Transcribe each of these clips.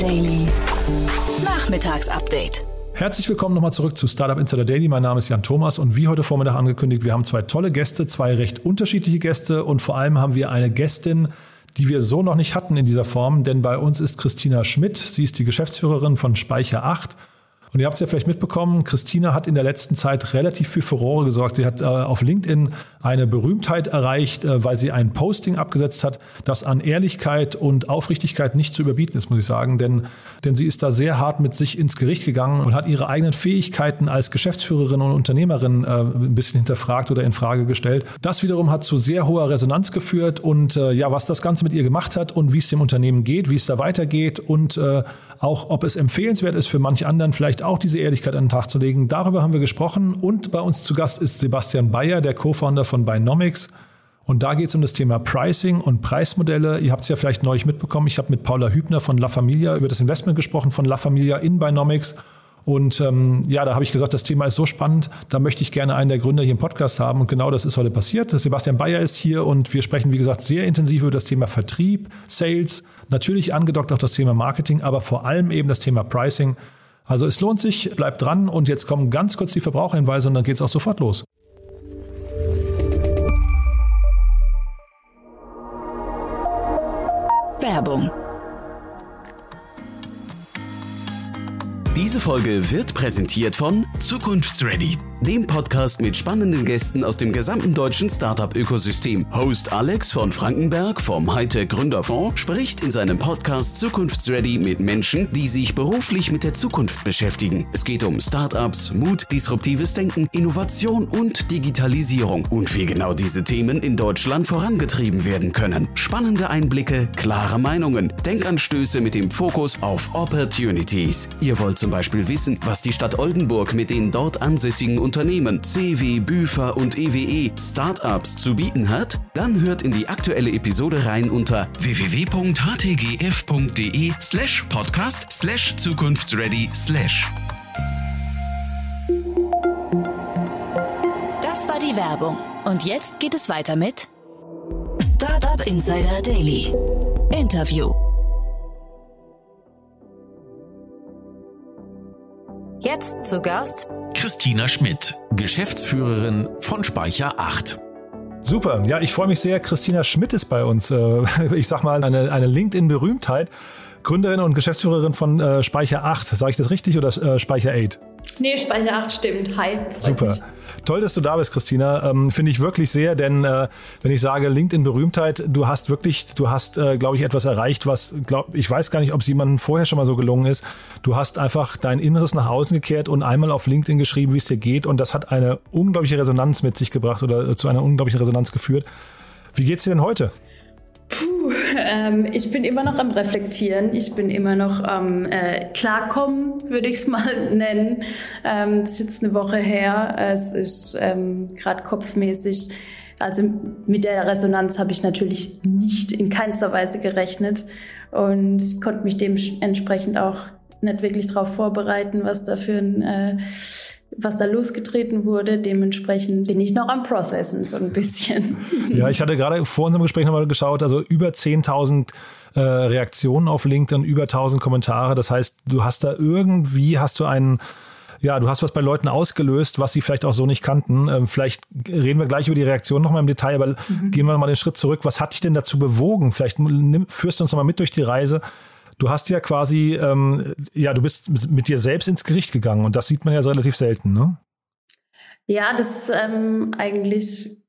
Daily. Nachmittagsupdate. Herzlich willkommen nochmal zurück zu Startup Insider Daily. Mein Name ist Jan Thomas und wie heute Vormittag angekündigt, wir haben zwei tolle Gäste, zwei recht unterschiedliche Gäste und vor allem haben wir eine Gästin, die wir so noch nicht hatten in dieser Form, denn bei uns ist Christina Schmidt. Sie ist die Geschäftsführerin von Speicher 8 und ihr habt es ja vielleicht mitbekommen, Christina hat in der letzten Zeit relativ viel Furore gesorgt. Sie hat äh, auf LinkedIn eine Berühmtheit erreicht, äh, weil sie ein Posting abgesetzt hat, das an Ehrlichkeit und Aufrichtigkeit nicht zu überbieten ist, muss ich sagen. Denn, denn sie ist da sehr hart mit sich ins Gericht gegangen und hat ihre eigenen Fähigkeiten als Geschäftsführerin und Unternehmerin äh, ein bisschen hinterfragt oder in Frage gestellt. Das wiederum hat zu sehr hoher Resonanz geführt und äh, ja, was das Ganze mit ihr gemacht hat und wie es dem Unternehmen geht, wie es da weitergeht und äh, auch ob es empfehlenswert ist für manche anderen vielleicht auch diese Ehrlichkeit an den Tag zu legen. Darüber haben wir gesprochen und bei uns zu Gast ist Sebastian Bayer, der Co-Founder von Binomics. Und da geht es um das Thema Pricing und Preismodelle. Ihr habt es ja vielleicht neulich mitbekommen. Ich habe mit Paula Hübner von La Familia über das Investment gesprochen, von La Familia in Binomics. Und ähm, ja, da habe ich gesagt, das Thema ist so spannend, da möchte ich gerne einen der Gründer hier im Podcast haben. Und genau das ist heute passiert. Sebastian Bayer ist hier und wir sprechen, wie gesagt, sehr intensiv über das Thema Vertrieb, Sales, natürlich angedockt auf das Thema Marketing, aber vor allem eben das Thema Pricing. Also es lohnt sich, bleibt dran und jetzt kommen ganz kurz die Verbraucherhinweise und dann geht es auch sofort los. Werbung. Diese Folge wird präsentiert von Zukunftsready dem Podcast mit spannenden Gästen aus dem gesamten deutschen Startup-Ökosystem. Host Alex von Frankenberg vom Hightech Gründerfonds spricht in seinem Podcast Zukunftsready mit Menschen, die sich beruflich mit der Zukunft beschäftigen. Es geht um Startups, Mut, disruptives Denken, Innovation und Digitalisierung und wie genau diese Themen in Deutschland vorangetrieben werden können. Spannende Einblicke, klare Meinungen, Denkanstöße mit dem Fokus auf Opportunities. Ihr wollt zum Beispiel wissen, was die Stadt Oldenburg mit den dort ansässigen Unternehmen CW, Büfer und EWE Startups zu bieten hat? Dann hört in die aktuelle Episode rein unter www.htgf.de slash podcast slash zukunftsready slash. Das war die Werbung. Und jetzt geht es weiter mit Startup Insider Daily. Interview. Jetzt zu Gast Christina Schmidt, Geschäftsführerin von Speicher 8. Super, ja, ich freue mich sehr. Christina Schmidt ist bei uns. Äh, ich sag mal, eine, eine LinkedIn-Berühmtheit. Gründerin und Geschäftsführerin von äh, Speicher 8. Sage ich das richtig oder äh, Speicher 8? Nee, Speicher 8 stimmt. Hi. Super. Mich. Toll, dass du da bist, Christina. Ähm, Finde ich wirklich sehr, denn äh, wenn ich sage LinkedIn-Berühmtheit, du hast wirklich, du hast, äh, glaube ich, etwas erreicht, was, glaub, ich weiß gar nicht, ob es jemandem vorher schon mal so gelungen ist. Du hast einfach dein Inneres nach außen gekehrt und einmal auf LinkedIn geschrieben, wie es dir geht. Und das hat eine unglaubliche Resonanz mit sich gebracht oder äh, zu einer unglaublichen Resonanz geführt. Wie geht's dir denn heute? Puh, ähm, ich bin immer noch am Reflektieren. Ich bin immer noch am äh, Klarkommen, würde ich es mal nennen. Ähm, es ist jetzt eine Woche her. Es ist ähm, gerade kopfmäßig. Also mit der Resonanz habe ich natürlich nicht in keinster Weise gerechnet und konnte mich dementsprechend auch nicht wirklich darauf vorbereiten, was da für ein äh, was da losgetreten wurde. Dementsprechend bin ich noch am Processen so ein bisschen. Ja, ich hatte gerade vor unserem Gespräch nochmal geschaut, also über 10.000 äh, Reaktionen auf LinkedIn, über 1.000 Kommentare. Das heißt, du hast da irgendwie, hast du einen ja, du hast was bei Leuten ausgelöst, was sie vielleicht auch so nicht kannten. Ähm, vielleicht reden wir gleich über die Reaktion nochmal im Detail, aber mhm. gehen wir nochmal den Schritt zurück. Was hat dich denn dazu bewogen? Vielleicht nimm, führst du uns nochmal mit durch die Reise, du hast ja quasi, ähm, ja, du bist mit dir selbst ins Gericht gegangen und das sieht man ja relativ selten, ne? Ja, das ähm, eigentlich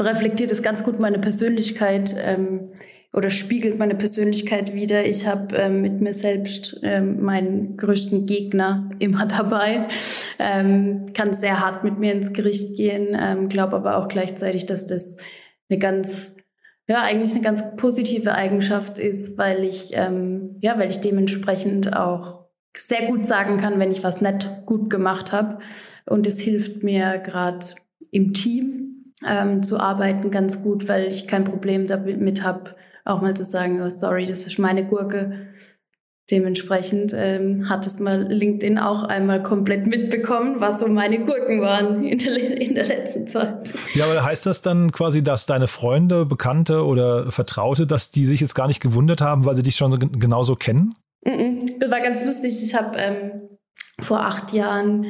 reflektiert es ganz gut meine Persönlichkeit ähm, oder spiegelt meine Persönlichkeit wieder. Ich habe ähm, mit mir selbst ähm, meinen größten Gegner immer dabei, ähm, kann sehr hart mit mir ins Gericht gehen, ähm, glaube aber auch gleichzeitig, dass das eine ganz ja, eigentlich eine ganz positive Eigenschaft ist, weil ich, ähm, ja, weil ich dementsprechend auch sehr gut sagen kann, wenn ich was nicht gut gemacht habe. Und es hilft mir gerade im Team ähm, zu arbeiten ganz gut, weil ich kein Problem damit habe, auch mal zu sagen, oh, sorry, das ist meine Gurke. Dementsprechend ähm, hat es mal LinkedIn auch einmal komplett mitbekommen, was so meine Gurken waren in der, in der letzten Zeit. Ja, aber heißt das dann quasi, dass deine Freunde, Bekannte oder Vertraute, dass die sich jetzt gar nicht gewundert haben, weil sie dich schon genauso kennen? Das war ganz lustig. Ich habe ähm, vor acht Jahren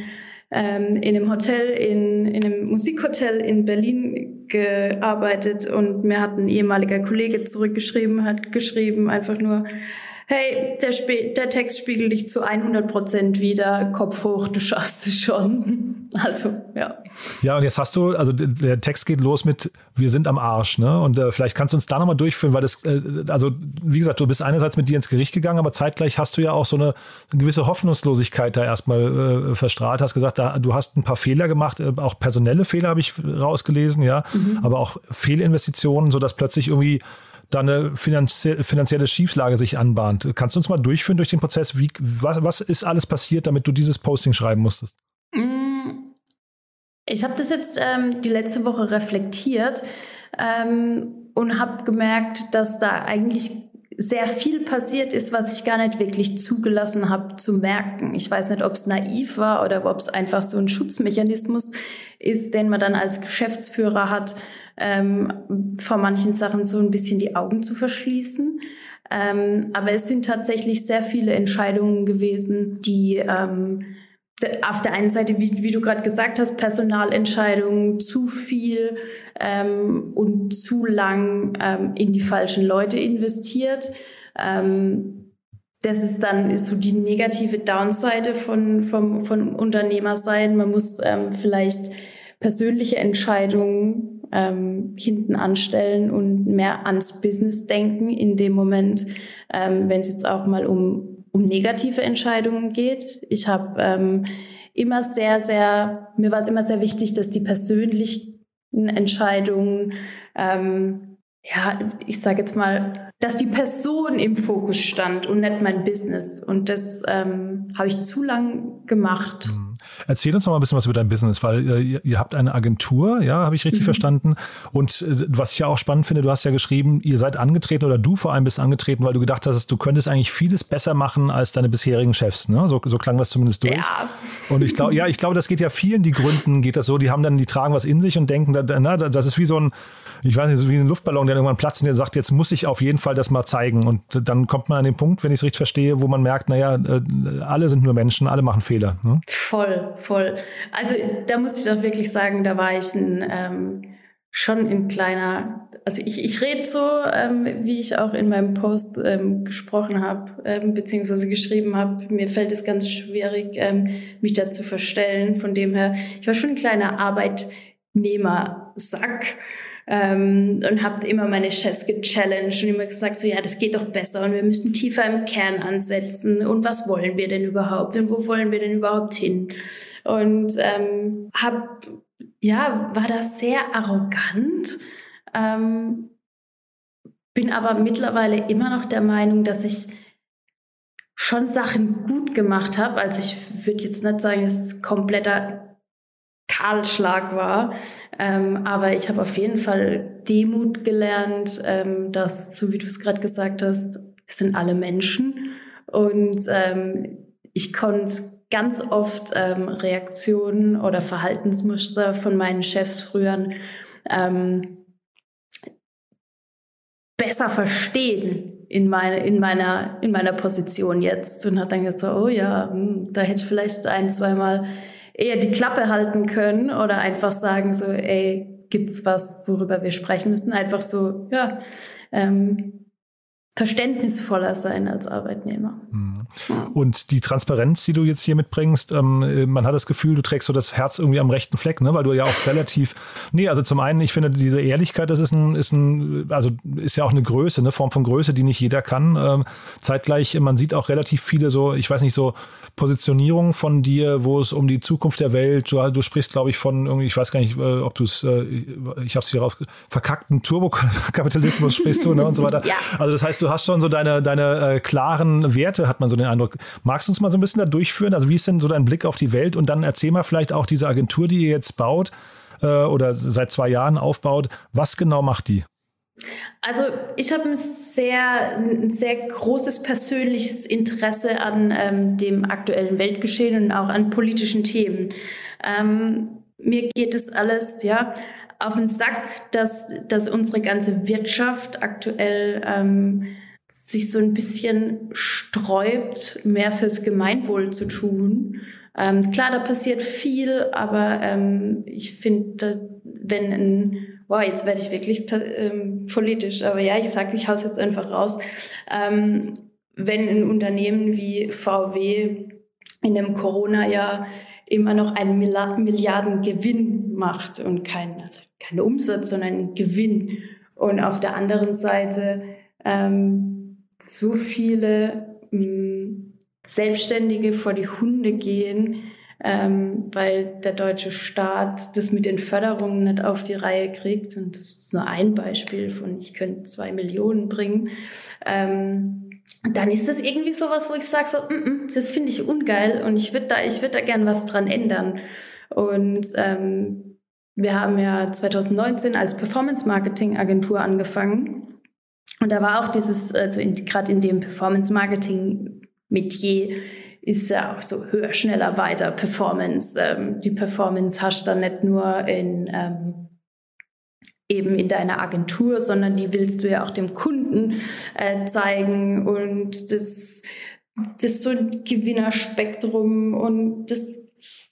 ähm, in einem Hotel, in, in einem Musikhotel in Berlin gearbeitet und mir hat ein ehemaliger Kollege zurückgeschrieben, hat geschrieben einfach nur, hey, der, Sp der Text spiegelt dich zu 100 Prozent wieder, Kopf hoch, du schaffst es schon. Also, ja. Ja, und jetzt hast du, also der Text geht los mit, wir sind am Arsch, ne? Und äh, vielleicht kannst du uns da nochmal durchführen, weil das, äh, also wie gesagt, du bist einerseits mit dir ins Gericht gegangen, aber zeitgleich hast du ja auch so eine, eine gewisse Hoffnungslosigkeit da erstmal äh, verstrahlt, hast gesagt, da, du hast ein paar Fehler gemacht, äh, auch personelle Fehler habe ich rausgelesen, ja, mhm. aber auch Fehlinvestitionen, sodass plötzlich irgendwie da eine finanzie finanzielle Schieflage sich anbahnt. Kannst du uns mal durchführen durch den Prozess? Wie, was, was ist alles passiert, damit du dieses Posting schreiben musstest? Mm, ich habe das jetzt ähm, die letzte Woche reflektiert ähm, und habe gemerkt, dass da eigentlich sehr viel passiert ist, was ich gar nicht wirklich zugelassen habe zu merken. Ich weiß nicht, ob es naiv war oder ob es einfach so ein Schutzmechanismus ist, den man dann als Geschäftsführer hat, ähm, vor manchen Sachen so ein bisschen die Augen zu verschließen. Ähm, aber es sind tatsächlich sehr viele Entscheidungen gewesen, die ähm, auf der einen Seite, wie, wie du gerade gesagt hast, Personalentscheidungen zu viel ähm, und zu lang ähm, in die falschen Leute investiert. Ähm, das ist dann ist so die negative Downseite von, vom, von Unternehmer sein. Man muss ähm, vielleicht persönliche Entscheidungen ähm, hinten anstellen und mehr ans Business denken in dem Moment, ähm, wenn es jetzt auch mal um, um negative Entscheidungen geht. Ich habe ähm, immer sehr, sehr, mir war es immer sehr wichtig, dass die persönlichen Entscheidungen, ähm, ja, ich sage jetzt mal, dass die Person im Fokus stand und nicht mein Business. Und das ähm, habe ich zu lang gemacht. Mhm. Erzähl uns noch mal ein bisschen was über dein Business, weil äh, ihr, ihr habt eine Agentur, ja, habe ich richtig mhm. verstanden. Und äh, was ich ja auch spannend finde, du hast ja geschrieben, ihr seid angetreten oder du vor allem bist angetreten, weil du gedacht hast, du könntest eigentlich vieles besser machen als deine bisherigen Chefs. Ne? So, so klang das zumindest durch. Ja. Und ich glaube, ja, ich glaube, das geht ja vielen, die gründen, geht das so, die haben dann, die tragen was in sich und denken, da, na, das ist wie so ein, ich weiß nicht, so wie ein Luftballon, der irgendwann platzt und der sagt, jetzt muss ich auf jeden Fall das mal zeigen. Und dann kommt man an den Punkt, wenn ich es richtig verstehe, wo man merkt, naja, äh, alle sind nur Menschen, alle machen Fehler. Ne? Voll, voll. Also da muss ich auch wirklich sagen, da war ich ein, ähm, schon ein kleiner, also ich, ich rede so, ähm, wie ich auch in meinem Post ähm, gesprochen habe, ähm, beziehungsweise geschrieben habe. Mir fällt es ganz schwierig, ähm, mich da zu verstellen. Von dem her, ich war schon ein kleiner Arbeitnehmersack ähm, und habe immer meine Chefs gechallenged und immer gesagt, so ja, das geht doch besser und wir müssen tiefer im Kern ansetzen und was wollen wir denn überhaupt und wo wollen wir denn überhaupt hin? Und ähm, hab, ja, war da sehr arrogant, ähm, bin aber mittlerweile immer noch der Meinung, dass ich schon Sachen gut gemacht habe. Also ich würde jetzt nicht sagen, es ist kompletter Kahlschlag war. Ähm, aber ich habe auf jeden Fall Demut gelernt, ähm, dass, so wie du es gerade gesagt hast, wir sind alle Menschen. Und ähm, ich konnte ganz oft ähm, Reaktionen oder Verhaltensmuster von meinen Chefs früher ähm, besser verstehen in, meine, in, meiner, in meiner Position jetzt. Und hat dann gesagt, oh ja, hm, da hätte ich vielleicht ein, zweimal eher die Klappe halten können oder einfach sagen so, ey, gibt's was, worüber wir sprechen müssen? Einfach so, ja, ähm, verständnisvoller sein als Arbeitnehmer. Mhm. Und die Transparenz, die du jetzt hier mitbringst, ähm, man hat das Gefühl, du trägst so das Herz irgendwie am rechten Fleck, ne? weil du ja auch relativ, nee, also zum einen, ich finde diese Ehrlichkeit, das ist ein, ist ein, also ist ja auch eine Größe, eine Form von Größe, die nicht jeder kann. Ähm, zeitgleich, man sieht auch relativ viele so, ich weiß nicht, so Positionierungen von dir, wo es um die Zukunft der Welt, du, du sprichst, glaube ich, von irgendwie, ich weiß gar nicht, äh, ob du es, äh, ich habe es hier raus, verkackten Turbokapitalismus sprichst du ne, und so weiter. Ja. Also das heißt, du hast schon so deine, deine äh, klaren Werte, hat man so den Eindruck. Magst du uns mal so ein bisschen da durchführen? Also wie ist denn so dein Blick auf die Welt? Und dann erzähl mal vielleicht auch diese Agentur, die ihr jetzt baut äh, oder seit zwei Jahren aufbaut. Was genau macht die? Also ich habe ein sehr, ein sehr großes persönliches Interesse an ähm, dem aktuellen Weltgeschehen und auch an politischen Themen. Ähm, mir geht es alles, ja, auf den Sack, dass, dass unsere ganze Wirtschaft aktuell ähm, sich so ein bisschen sträubt, mehr fürs Gemeinwohl zu tun. Ähm, klar, da passiert viel, aber ähm, ich finde, wenn ein, wow, jetzt werde ich wirklich ähm, politisch, aber ja, ich sage, ich hau's jetzt einfach raus. Ähm, wenn ein Unternehmen wie VW in dem Corona-Jahr immer noch einen Milliardengewinn macht und kein, also kein Umsatz, sondern Gewinn. Und auf der anderen Seite ähm, so viele mh, mm, Selbstständige vor die Hunde gehen, ähm, weil der deutsche Staat das mit den Förderungen nicht auf die Reihe kriegt. Und das ist nur ein Beispiel von, ich könnte zwei Millionen bringen. Ähm, dann ist das irgendwie sowas, wo ich sage, so, mm -mm, das finde ich ungeil und ich würde da, ich würde da gern was dran ändern. Und ähm, wir haben ja 2019 als Performance-Marketing-Agentur angefangen. Und da war auch dieses, also gerade in dem Performance-Marketing-Metier ist ja auch so höher, schneller, weiter Performance. Ähm, die Performance hast du dann nicht nur in ähm, eben in deiner Agentur, sondern die willst du ja auch dem Kunden äh, zeigen und das, das ist so ein Gewinnerspektrum und das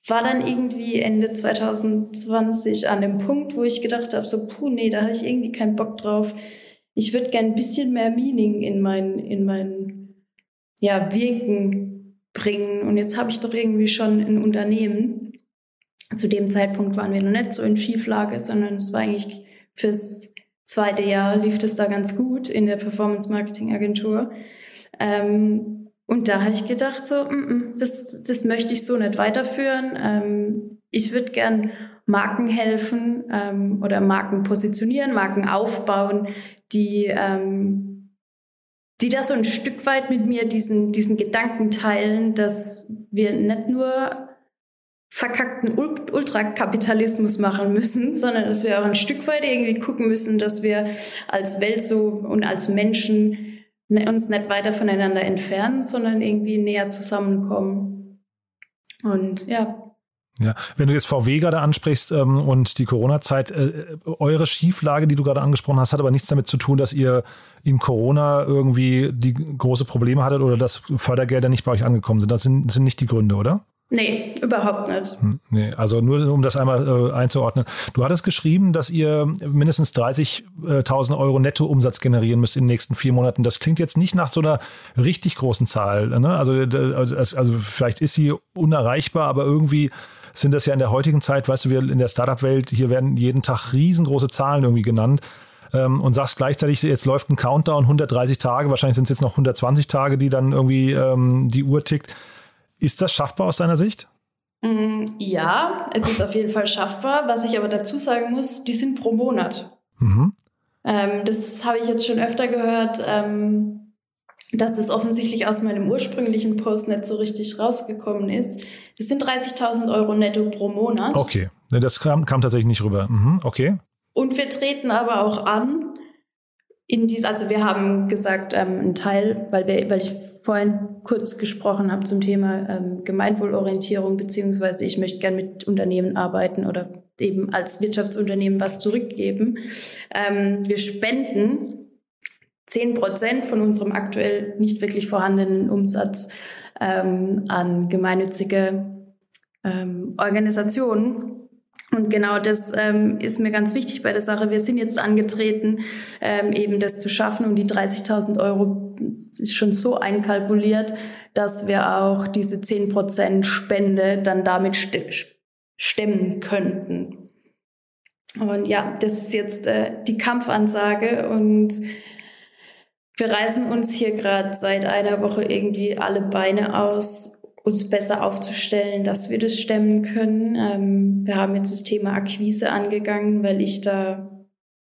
war dann irgendwie Ende 2020 an dem Punkt, wo ich gedacht habe, so, puh, nee, da habe ich irgendwie keinen Bock drauf. Ich würde gern ein bisschen mehr Meaning in mein, in mein ja, Wirken bringen. Und jetzt habe ich doch irgendwie schon ein Unternehmen. Zu dem Zeitpunkt waren wir noch nicht so in Schieflage, sondern es war eigentlich fürs zweite Jahr lief das da ganz gut in der Performance Marketing Agentur. Ähm, und da habe ich gedacht, so, mm, mm, das, das möchte ich so nicht weiterführen. Ähm, ich würde gern Marken helfen ähm, oder Marken positionieren, Marken aufbauen, die, ähm, die da so ein Stück weit mit mir diesen, diesen Gedanken teilen, dass wir nicht nur verkackten Ultrakapitalismus machen müssen, sondern dass wir auch ein Stück weit irgendwie gucken müssen, dass wir als Welt so und als Menschen uns nicht weiter voneinander entfernen, sondern irgendwie näher zusammenkommen. Und ja. Ja, wenn du jetzt VW gerade ansprichst ähm, und die Corona-Zeit, äh, eure Schieflage, die du gerade angesprochen hast, hat aber nichts damit zu tun, dass ihr in Corona irgendwie die große Probleme hattet oder dass Fördergelder nicht bei euch angekommen sind. Das sind, sind nicht die Gründe, oder? Nee, überhaupt nicht. Hm, nee, also nur um das einmal äh, einzuordnen. Du hattest geschrieben, dass ihr mindestens 30.000 Euro Nettoumsatz generieren müsst in den nächsten vier Monaten. Das klingt jetzt nicht nach so einer richtig großen Zahl. Ne? Also, also vielleicht ist sie unerreichbar, aber irgendwie sind das ja in der heutigen Zeit, weißt du, wir in der Startup-Welt, hier werden jeden Tag riesengroße Zahlen irgendwie genannt ähm, und sagst gleichzeitig, jetzt läuft ein Countdown 130 Tage, wahrscheinlich sind es jetzt noch 120 Tage, die dann irgendwie ähm, die Uhr tickt. Ist das schaffbar aus deiner Sicht? Mm, ja, es ist auf jeden Fall schaffbar. Was ich aber dazu sagen muss, die sind pro Monat. Mhm. Ähm, das habe ich jetzt schon öfter gehört, ähm, dass das offensichtlich aus meinem ursprünglichen Post nicht so richtig rausgekommen ist. Das sind 30.000 Euro netto pro Monat. Okay, das kam, kam tatsächlich nicht rüber. Mhm. Okay. Und wir treten aber auch an, in dies, also wir haben gesagt, ähm, ein Teil, weil, wir, weil ich vorhin kurz gesprochen habe zum Thema ähm, Gemeinwohlorientierung, beziehungsweise ich möchte gern mit Unternehmen arbeiten oder eben als Wirtschaftsunternehmen was zurückgeben. Ähm, wir spenden zehn Prozent von unserem aktuell nicht wirklich vorhandenen Umsatz ähm, an gemeinnützige ähm, Organisationen und genau das ähm, ist mir ganz wichtig bei der Sache. Wir sind jetzt angetreten, ähm, eben das zu schaffen. Und die 30.000 Euro ist schon so einkalkuliert, dass wir auch diese 10% Spende dann damit stemmen könnten. Und ja, das ist jetzt äh, die Kampfansage. Und wir reißen uns hier gerade seit einer Woche irgendwie alle Beine aus uns besser aufzustellen, dass wir das stemmen können. Ähm, wir haben jetzt das Thema Akquise angegangen, weil ich da,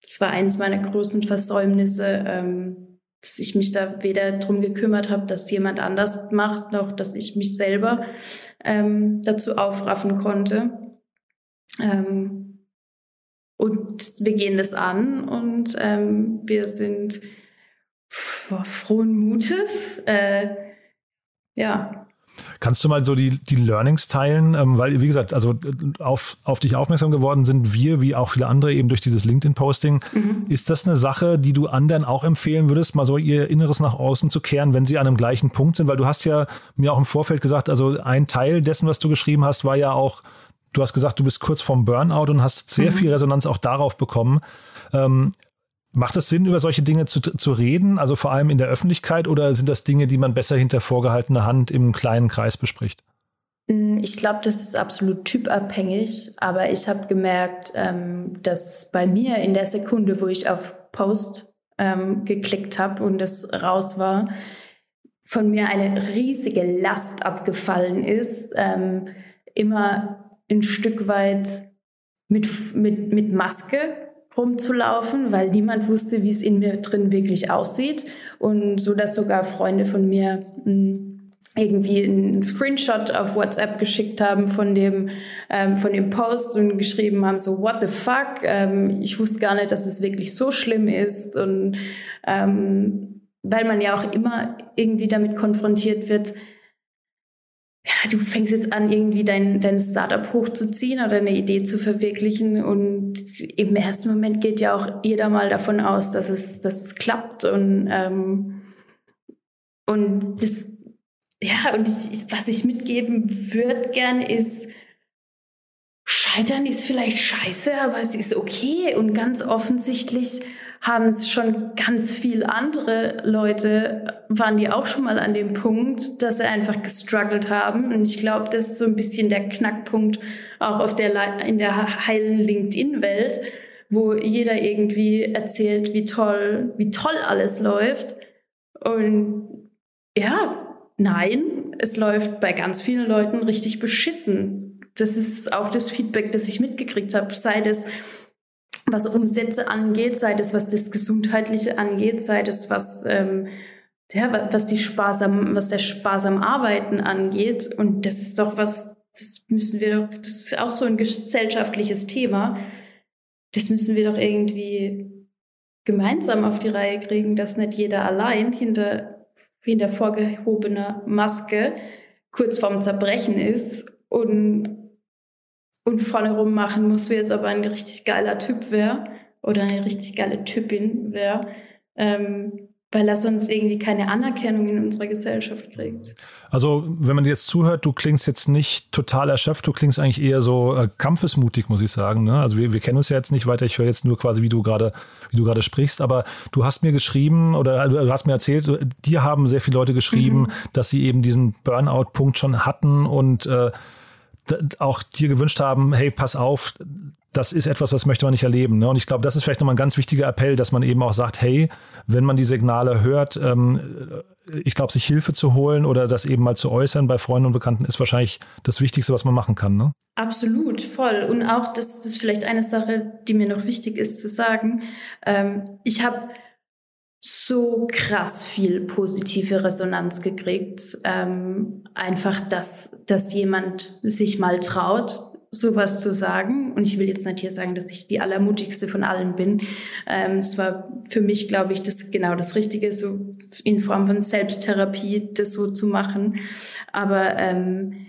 das war eins meiner größten Versäumnisse, ähm, dass ich mich da weder drum gekümmert habe, dass jemand anders macht, noch dass ich mich selber ähm, dazu aufraffen konnte. Ähm, und wir gehen das an und ähm, wir sind frohen Mutes. Äh, ja, Kannst du mal so die, die Learnings teilen? Ähm, weil, wie gesagt, also auf, auf dich aufmerksam geworden sind wir, wie auch viele andere, eben durch dieses LinkedIn-Posting. Mhm. Ist das eine Sache, die du anderen auch empfehlen würdest, mal so ihr Inneres nach außen zu kehren, wenn sie an einem gleichen Punkt sind? Weil du hast ja mir auch im Vorfeld gesagt, also ein Teil dessen, was du geschrieben hast, war ja auch, du hast gesagt, du bist kurz vorm Burnout und hast sehr mhm. viel Resonanz auch darauf bekommen. Ähm, Macht es Sinn, über solche Dinge zu, zu reden, also vor allem in der Öffentlichkeit, oder sind das Dinge, die man besser hinter vorgehaltener Hand im kleinen Kreis bespricht? Mm, ich glaube, das ist absolut typabhängig, aber ich habe gemerkt, ähm, dass bei mir in der Sekunde, wo ich auf Post ähm, geklickt habe und es raus war, von mir eine riesige Last abgefallen ist, ähm, immer ein Stück weit mit, mit, mit Maske rumzulaufen, weil niemand wusste, wie es in mir drin wirklich aussieht. Und so, dass sogar Freunde von mir hm, irgendwie einen Screenshot auf WhatsApp geschickt haben von dem, ähm, von dem Post und geschrieben haben, so, what the fuck? Ähm, ich wusste gar nicht, dass es wirklich so schlimm ist. Und ähm, weil man ja auch immer irgendwie damit konfrontiert wird, ja, du fängst jetzt an, irgendwie dein, dein Startup hochzuziehen oder eine Idee zu verwirklichen. Und im ersten Moment geht ja auch jeder mal davon aus, dass es, dass es klappt. Und, ähm, und das, ja, und ich, was ich mitgeben würde gern ist, Scheitern ist vielleicht scheiße, aber es ist okay. Und ganz offensichtlich haben es schon ganz viel andere Leute, waren die auch schon mal an dem Punkt, dass sie einfach gestruggelt haben. Und ich glaube, das ist so ein bisschen der Knackpunkt auch auf der, in der heilen LinkedIn-Welt, wo jeder irgendwie erzählt, wie toll, wie toll alles läuft. Und ja, nein, es läuft bei ganz vielen Leuten richtig beschissen. Das ist auch das Feedback, das ich mitgekriegt habe, sei das was Umsätze angeht, sei das was das Gesundheitliche angeht, sei das was ähm, ja, was die sparsam, was der sparsam Arbeiten angeht. Und das ist doch was, das müssen wir doch, das ist auch so ein gesellschaftliches Thema. Das müssen wir doch irgendwie gemeinsam auf die Reihe kriegen, dass nicht jeder allein hinter, hinter vorgehobener Maske kurz vorm Zerbrechen ist und und vorne rum machen muss, wie jetzt aber ein richtig geiler Typ wäre oder eine richtig geile Typin wäre, ähm, weil er sonst irgendwie keine Anerkennung in unserer Gesellschaft kriegt. Also, wenn man dir jetzt zuhört, du klingst jetzt nicht total erschöpft, du klingst eigentlich eher so äh, kampfesmutig, muss ich sagen. Ne? Also wir, wir kennen uns ja jetzt nicht weiter, ich höre jetzt nur quasi, wie du gerade, wie du gerade sprichst, aber du hast mir geschrieben oder äh, du hast mir erzählt, dir haben sehr viele Leute geschrieben, mhm. dass sie eben diesen Burnout-Punkt schon hatten und äh, auch dir gewünscht haben, hey, pass auf, das ist etwas, was möchte man nicht erleben. Ne? Und ich glaube, das ist vielleicht nochmal ein ganz wichtiger Appell, dass man eben auch sagt, hey, wenn man die Signale hört, ähm, ich glaube, sich Hilfe zu holen oder das eben mal zu äußern bei Freunden und Bekannten ist wahrscheinlich das Wichtigste, was man machen kann. Ne? Absolut, voll. Und auch, das ist vielleicht eine Sache, die mir noch wichtig ist zu sagen. Ähm, ich habe so krass viel positive Resonanz gekriegt. Ähm, einfach, dass, dass jemand sich mal traut, sowas zu sagen. Und ich will jetzt nicht hier sagen, dass ich die allermutigste von allen bin. Ähm, es war für mich, glaube ich, das genau das Richtige, so in Form von Selbsttherapie, das so zu machen. Aber ähm,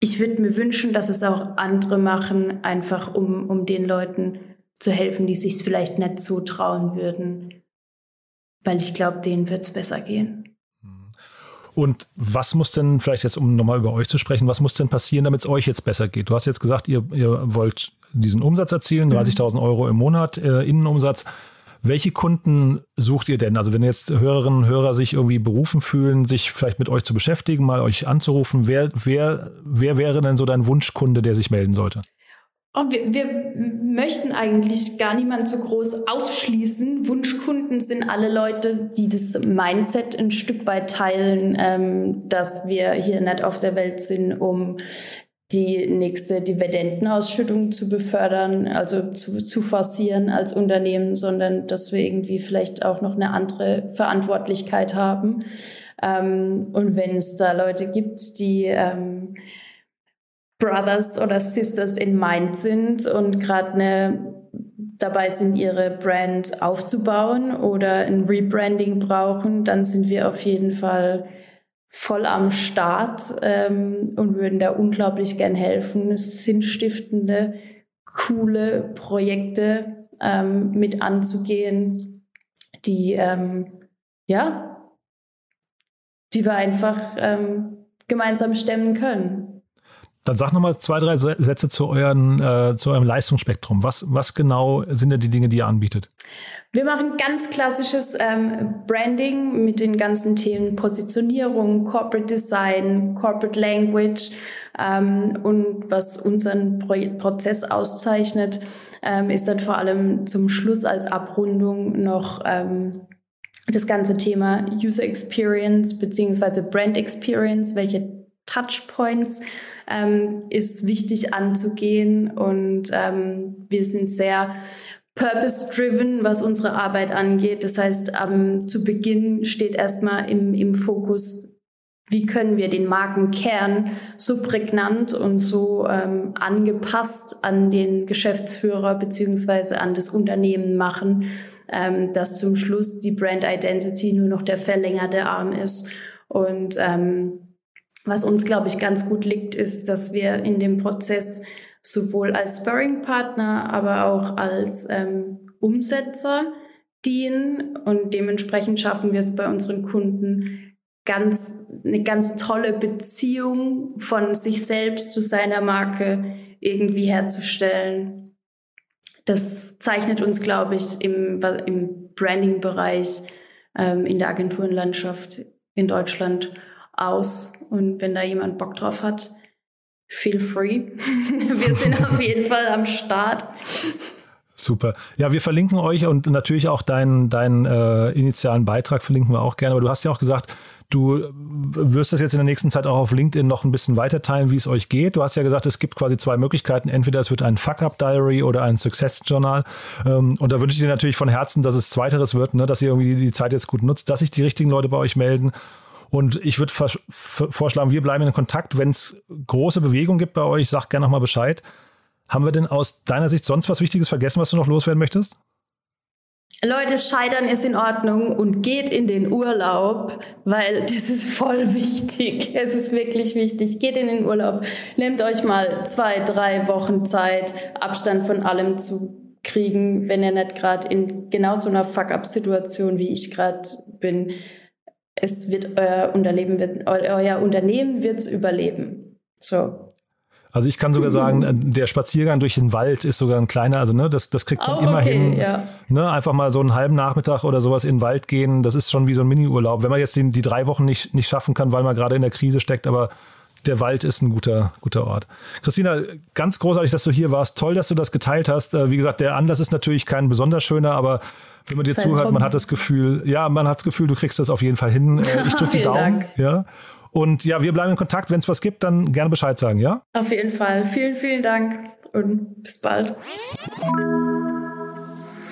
ich würde mir wünschen, dass es auch andere machen, einfach um, um den Leuten zu helfen, die sich vielleicht nicht so trauen würden weil ich glaube, denen wird es besser gehen. Und was muss denn, vielleicht jetzt, um nochmal über euch zu sprechen, was muss denn passieren, damit es euch jetzt besser geht? Du hast jetzt gesagt, ihr, ihr wollt diesen Umsatz erzielen, 30.000 mhm. Euro im Monat äh, Innenumsatz. Welche Kunden sucht ihr denn? Also wenn jetzt Hörerinnen und Hörer sich irgendwie berufen fühlen, sich vielleicht mit euch zu beschäftigen, mal euch anzurufen, wer, wer, wer wäre denn so dein Wunschkunde, der sich melden sollte? Oh, wir, wir, möchten eigentlich gar niemanden so groß ausschließen. Wunschkunden sind alle Leute, die das Mindset ein Stück weit teilen, ähm, dass wir hier nicht auf der Welt sind, um die nächste Dividendenausschüttung zu befördern, also zu, zu forcieren als Unternehmen, sondern dass wir irgendwie vielleicht auch noch eine andere Verantwortlichkeit haben. Ähm, und wenn es da Leute gibt, die ähm, Brothers oder Sisters in Mind sind und gerade eine dabei sind, ihre Brand aufzubauen oder ein Rebranding brauchen, dann sind wir auf jeden Fall voll am Start ähm, und würden da unglaublich gern helfen, sinnstiftende, coole Projekte ähm, mit anzugehen, die ähm, ja, die wir einfach ähm, gemeinsam stemmen können. Dann sag nochmal zwei, drei Sätze zu, euren, äh, zu eurem Leistungsspektrum. Was, was genau sind denn die Dinge, die ihr anbietet? Wir machen ganz klassisches ähm, Branding mit den ganzen Themen Positionierung, Corporate Design, Corporate Language ähm, und was unseren Pro Prozess auszeichnet, ähm, ist dann vor allem zum Schluss als Abrundung noch ähm, das ganze Thema User Experience beziehungsweise Brand Experience, welche Touchpoints ähm, ist wichtig anzugehen und ähm, wir sind sehr purpose-driven, was unsere Arbeit angeht. Das heißt, ähm, zu Beginn steht erstmal im, im Fokus, wie können wir den Markenkern so prägnant und so ähm, angepasst an den Geschäftsführer beziehungsweise an das Unternehmen machen, ähm, dass zum Schluss die Brand Identity nur noch der verlängerte Arm ist. Und ähm, was uns, glaube ich, ganz gut liegt, ist, dass wir in dem Prozess sowohl als Sparring-Partner, aber auch als ähm, Umsetzer dienen und dementsprechend schaffen wir es bei unseren Kunden ganz eine ganz tolle Beziehung von sich selbst zu seiner Marke irgendwie herzustellen. Das zeichnet uns, glaube ich, im, im Branding-Bereich ähm, in der Agenturenlandschaft in Deutschland aus. Und wenn da jemand Bock drauf hat, feel free. wir sind auf jeden Fall am Start. Super. Ja, wir verlinken euch und natürlich auch deinen, deinen äh, initialen Beitrag verlinken wir auch gerne. Aber du hast ja auch gesagt, du wirst das jetzt in der nächsten Zeit auch auf LinkedIn noch ein bisschen weiter teilen, wie es euch geht. Du hast ja gesagt, es gibt quasi zwei Möglichkeiten. Entweder es wird ein Fuck-Up-Diary oder ein Success-Journal. Ähm, und da wünsche ich dir natürlich von Herzen, dass es zweiteres wird, ne? dass ihr irgendwie die Zeit jetzt gut nutzt, dass sich die richtigen Leute bei euch melden und ich würde vorschlagen, wir bleiben in Kontakt. Wenn es große Bewegung gibt bei euch, sag gerne nochmal Bescheid. Haben wir denn aus deiner Sicht sonst was Wichtiges vergessen, was du noch loswerden möchtest? Leute, scheitern ist in Ordnung und geht in den Urlaub, weil das ist voll wichtig. Es ist wirklich wichtig. Geht in den Urlaub. Nehmt euch mal zwei, drei Wochen Zeit, Abstand von allem zu kriegen, wenn ihr nicht gerade in genau so einer Fuck-up-Situation wie ich gerade bin es wird euer Unternehmen wird euer Unternehmen wird's überleben. So. Also ich kann sogar sagen, äh, der Spaziergang durch den Wald ist sogar ein kleiner, also ne, das, das kriegt man oh, immer okay, hin. Ja. Ne, einfach mal so einen halben Nachmittag oder sowas in den Wald gehen, das ist schon wie so ein Mini-Urlaub. Wenn man jetzt den, die drei Wochen nicht, nicht schaffen kann, weil man gerade in der Krise steckt, aber der Wald ist ein guter, guter Ort. Christina, ganz großartig, dass du hier warst. Toll, dass du das geteilt hast. Äh, wie gesagt, der Anlass ist natürlich kein besonders schöner, aber wenn man dir das heißt zuhört, man hat das Gefühl, ja, man hat das Gefühl, du kriegst das auf jeden Fall hin. Äh, ich drücke die Daumen. Dank. Ja. Und ja, wir bleiben in Kontakt. Wenn es was gibt, dann gerne Bescheid sagen, ja? Auf jeden Fall. Vielen, vielen Dank und bis bald.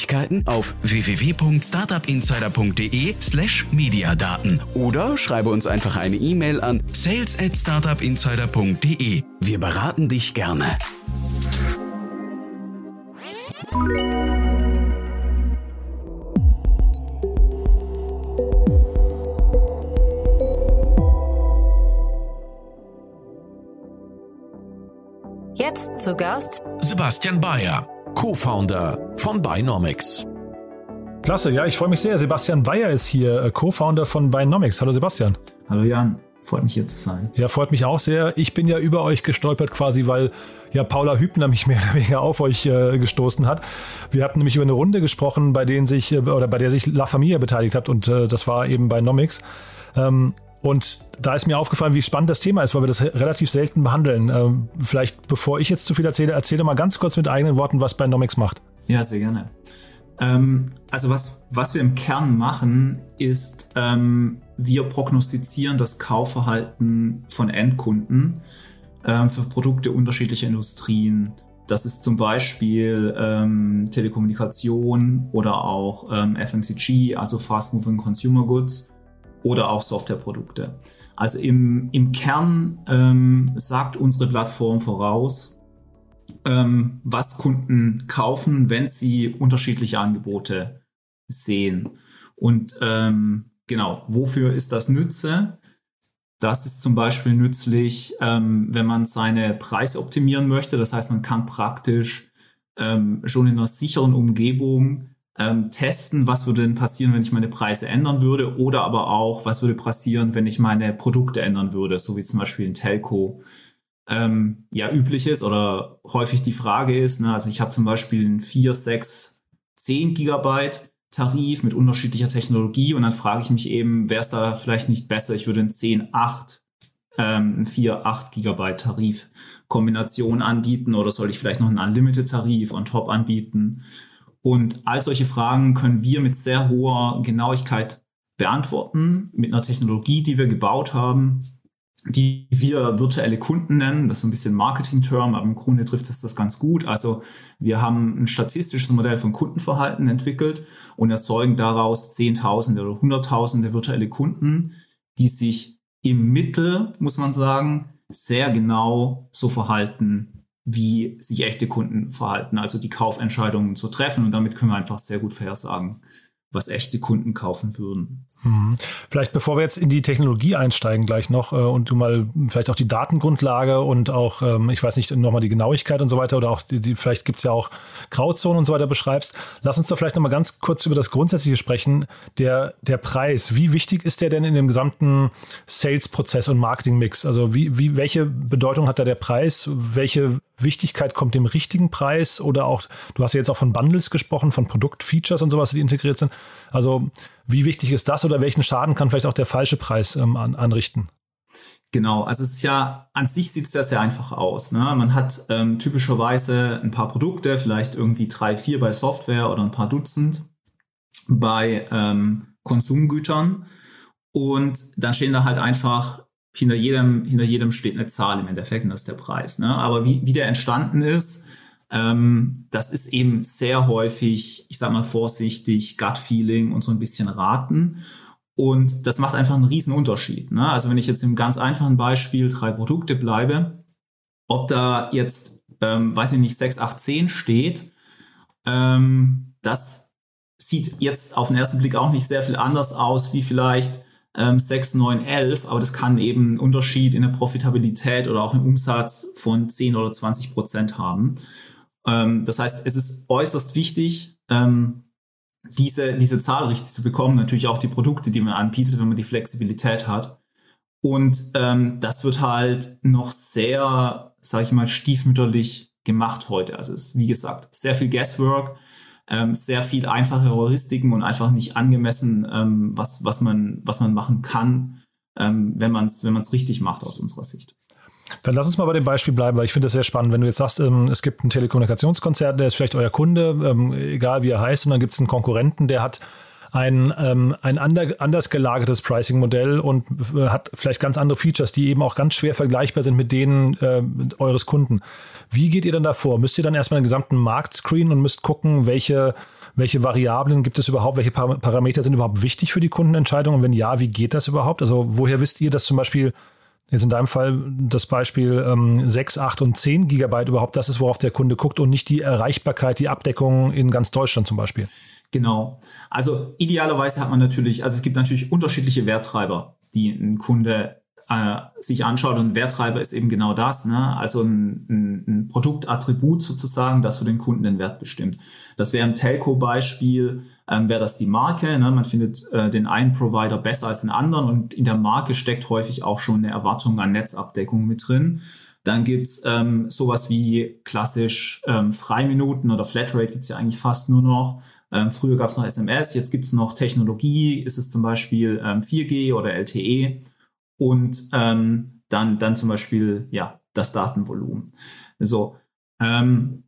Möglichkeiten auf www.startupinsider.de slash Mediadaten oder schreibe uns einfach eine E-Mail an sales at startupinsider.de. Wir beraten dich gerne. Jetzt zu Gast Sebastian Bayer. Co-Founder von Binomics. Klasse, ja, ich freue mich sehr. Sebastian Bayer ist hier, äh, Co-Founder von Binomics. Hallo Sebastian. Hallo Jan, freut mich hier zu sein. Ja, freut mich auch sehr. Ich bin ja über euch gestolpert quasi, weil ja Paula Hübner mich mehr oder weniger auf euch äh, gestoßen hat. Wir hatten nämlich über eine Runde gesprochen, bei denen sich äh, oder bei der sich La Familia beteiligt hat und äh, das war eben Binomics. Ähm, und da ist mir aufgefallen, wie spannend das Thema ist, weil wir das relativ selten behandeln. Ähm, vielleicht, bevor ich jetzt zu viel erzähle, erzähle mal ganz kurz mit eigenen Worten, was Binomics macht. Ja, sehr gerne. Ähm, also was, was wir im Kern machen, ist, ähm, wir prognostizieren das Kaufverhalten von Endkunden ähm, für Produkte unterschiedlicher Industrien. Das ist zum Beispiel ähm, Telekommunikation oder auch ähm, FMCG, also Fast Moving Consumer Goods oder auch Softwareprodukte. Also im, im Kern ähm, sagt unsere Plattform voraus, ähm, was Kunden kaufen, wenn sie unterschiedliche Angebote sehen. Und ähm, genau, wofür ist das Nütze? Das ist zum Beispiel nützlich, ähm, wenn man seine Preise optimieren möchte. Das heißt, man kann praktisch ähm, schon in einer sicheren Umgebung ähm, testen, was würde denn passieren, wenn ich meine Preise ändern würde, oder aber auch, was würde passieren, wenn ich meine Produkte ändern würde, so wie zum Beispiel in Telco ähm, ja üblich ist oder häufig die Frage ist. Ne? Also ich habe zum Beispiel einen 4, 6, 10 Gigabyte Tarif mit unterschiedlicher Technologie und dann frage ich mich eben, wäre es da vielleicht nicht besser, ich würde einen 10, 8 ähm, 4, 8 Gigabyte Tarif Kombination anbieten oder soll ich vielleicht noch einen Unlimited Tarif on top anbieten? Und all solche Fragen können wir mit sehr hoher Genauigkeit beantworten, mit einer Technologie, die wir gebaut haben, die wir virtuelle Kunden nennen. Das ist ein bisschen Marketing-Term, aber im Grunde trifft es das ganz gut. Also wir haben ein statistisches Modell von Kundenverhalten entwickelt und erzeugen daraus Zehntausende oder Hunderttausende virtuelle Kunden, die sich im Mittel, muss man sagen, sehr genau so verhalten, wie sich echte Kunden verhalten, also die Kaufentscheidungen zu treffen. Und damit können wir einfach sehr gut vorhersagen, was echte Kunden kaufen würden. Mhm. Vielleicht bevor wir jetzt in die Technologie einsteigen gleich noch äh, und du mal vielleicht auch die Datengrundlage und auch, ähm, ich weiß nicht, nochmal die Genauigkeit und so weiter oder auch die, die vielleicht gibt es ja auch Grauzonen und so weiter beschreibst, lass uns doch vielleicht nochmal ganz kurz über das Grundsätzliche sprechen. Der, der Preis, wie wichtig ist der denn in dem gesamten Sales-Prozess und Marketing-Mix? Also wie, wie, welche Bedeutung hat da der Preis? Welche Wichtigkeit kommt dem richtigen Preis oder auch, du hast ja jetzt auch von Bundles gesprochen, von Produktfeatures und sowas, die integriert sind. Also wie wichtig ist das oder welchen Schaden kann vielleicht auch der falsche Preis ähm, an, anrichten? Genau, also es ist ja, an sich sieht es ja sehr einfach aus. Ne? Man hat ähm, typischerweise ein paar Produkte, vielleicht irgendwie drei, vier bei Software oder ein paar Dutzend bei ähm, Konsumgütern. Und dann stehen da halt einfach, hinter jedem, hinter jedem steht eine Zahl im Endeffekt und das ist der Preis. Ne? Aber wie, wie der entstanden ist, ähm, das ist eben sehr häufig, ich sag mal vorsichtig, Gut-Feeling und so ein bisschen Raten. Und das macht einfach einen riesen Unterschied. Ne? Also wenn ich jetzt im ganz einfachen Beispiel drei Produkte bleibe, ob da jetzt, ähm, weiß ich nicht, 6, 8, 10 steht, ähm, das sieht jetzt auf den ersten Blick auch nicht sehr viel anders aus wie vielleicht ähm, 6, 9, 11, aber das kann eben einen Unterschied in der Profitabilität oder auch im Umsatz von 10 oder 20 Prozent haben. Ähm, das heißt, es ist äußerst wichtig, ähm, diese, diese Zahl richtig zu bekommen. Natürlich auch die Produkte, die man anbietet, wenn man die Flexibilität hat. Und ähm, das wird halt noch sehr, sage ich mal, stiefmütterlich gemacht heute. Also es ist, wie gesagt, sehr viel Guesswork, ähm, sehr viel einfache Heuristiken und einfach nicht angemessen, ähm, was, was, man, was man machen kann, ähm, wenn man es wenn richtig macht aus unserer Sicht. Dann lass uns mal bei dem Beispiel bleiben, weil ich finde das sehr spannend. Wenn du jetzt sagst, ähm, es gibt einen Telekommunikationskonzern, der ist vielleicht euer Kunde, ähm, egal wie er heißt, und dann gibt es einen Konkurrenten, der hat ein, ähm, ein anders gelagertes Pricing-Modell und äh, hat vielleicht ganz andere Features, die eben auch ganz schwer vergleichbar sind mit denen äh, eures Kunden. Wie geht ihr dann davor? Müsst ihr dann erstmal den gesamten Markt screenen und müsst gucken, welche, welche Variablen gibt es überhaupt, welche Parameter sind überhaupt wichtig für die Kundenentscheidung und wenn ja, wie geht das überhaupt? Also woher wisst ihr, dass zum Beispiel Jetzt in deinem Fall das Beispiel ähm, 6, 8 und 10 Gigabyte überhaupt das ist, worauf der Kunde guckt und nicht die Erreichbarkeit, die Abdeckung in ganz Deutschland zum Beispiel. Genau. Also idealerweise hat man natürlich, also es gibt natürlich unterschiedliche Werttreiber, die ein Kunde äh, sich anschaut und Werttreiber ist eben genau das, ne? also ein, ein, ein Produktattribut sozusagen, das für den Kunden den Wert bestimmt. Das wäre ein Telco-Beispiel, ähm, wäre das die Marke. Ne? Man findet äh, den einen Provider besser als den anderen und in der Marke steckt häufig auch schon eine Erwartung an Netzabdeckung mit drin. Dann gibt's ähm, sowas wie klassisch ähm, Freiminuten oder Flatrate gibt's ja eigentlich fast nur noch. Ähm, früher gab's noch SMS, jetzt gibt's noch Technologie, ist es zum Beispiel ähm, 4G oder LTE und ähm, dann, dann zum Beispiel ja, das Datenvolumen. So, ähm,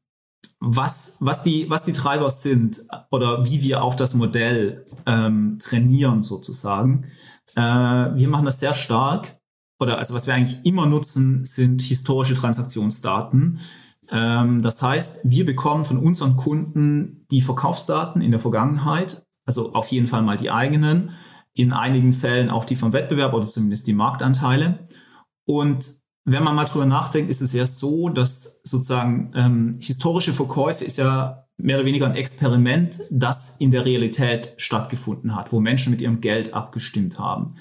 was, was, die, was die Treiber sind oder wie wir auch das Modell ähm, trainieren sozusagen, Äh, wir machen das sehr stark, oder also was wir eigentlich immer nutzen, sind historische Transaktionsdaten. Ähm, das heißt, wir bekommen von unseren Kunden die Verkaufsdaten in der Vergangenheit, also auf jeden Fall mal die eigenen, in einigen Fällen auch die vom Wettbewerb oder zumindest die Marktanteile. Und wenn man mal drüber nachdenkt, ist es ja so, dass sozusagen ähm, historische Verkäufe ist ja mehr oder weniger ein Experiment, das in der Realität stattgefunden hat, wo Menschen mit ihrem Geld abgestimmt haben.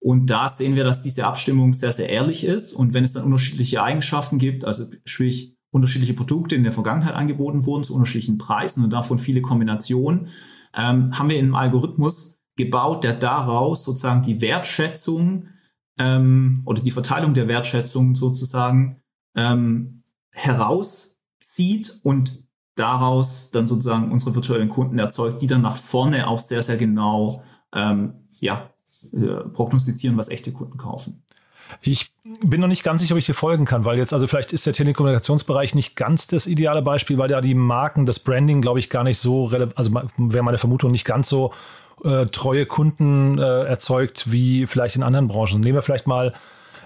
Und da sehen wir, dass diese Abstimmung sehr, sehr ehrlich ist. Und wenn es dann unterschiedliche Eigenschaften gibt, also sprich unterschiedliche Produkte in der Vergangenheit angeboten wurden zu unterschiedlichen Preisen und davon viele Kombinationen, ähm, haben wir in einem Algorithmus gebaut, der daraus sozusagen die Wertschätzung ähm, oder die Verteilung der Wertschätzung sozusagen ähm, herauszieht und daraus dann sozusagen unsere virtuellen Kunden erzeugt, die dann nach vorne auch sehr, sehr genau ähm, ja, äh, prognostizieren, was echte Kunden kaufen. Ich bin noch nicht ganz sicher, ob ich dir folgen kann, weil jetzt, also vielleicht ist der Telekommunikationsbereich nicht ganz das ideale Beispiel, weil ja die Marken, das Branding, glaube ich, gar nicht so relevant, also wäre meine Vermutung nicht ganz so äh, treue Kunden äh, erzeugt wie vielleicht in anderen Branchen. Nehmen wir vielleicht mal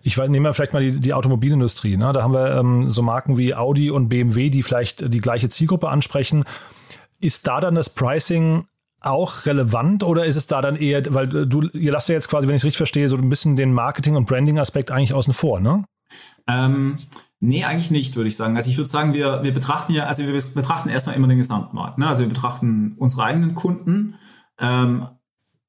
ich nehme vielleicht mal die, die Automobilindustrie. Ne? Da haben wir ähm, so Marken wie Audi und BMW, die vielleicht die gleiche Zielgruppe ansprechen. Ist da dann das Pricing auch relevant oder ist es da dann eher, weil du, ihr lasst ja jetzt quasi, wenn ich es richtig verstehe, so ein bisschen den Marketing- und Branding-Aspekt eigentlich außen vor, ne? Ähm, nee, eigentlich nicht, würde ich sagen. Also ich würde sagen, wir, wir betrachten ja, also wir betrachten erstmal immer den Gesamtmarkt. Ne? Also wir betrachten unsere eigenen Kunden, ähm,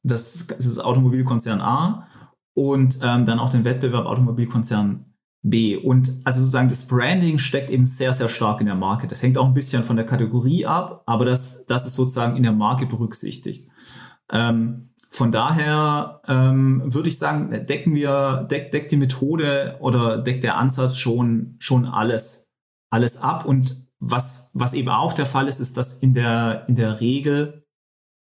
das, das ist Automobilkonzern A und ähm, dann auch den Wettbewerb Automobilkonzern B. Und also sozusagen das Branding steckt eben sehr, sehr stark in der Marke. Das hängt auch ein bisschen von der Kategorie ab, aber das, das ist sozusagen in der Marke berücksichtigt. Ähm, von daher ähm, würde ich sagen, decken wir, deckt, deckt die Methode oder deckt der Ansatz schon, schon alles, alles ab. Und was, was eben auch der Fall ist, ist, dass in der, in der Regel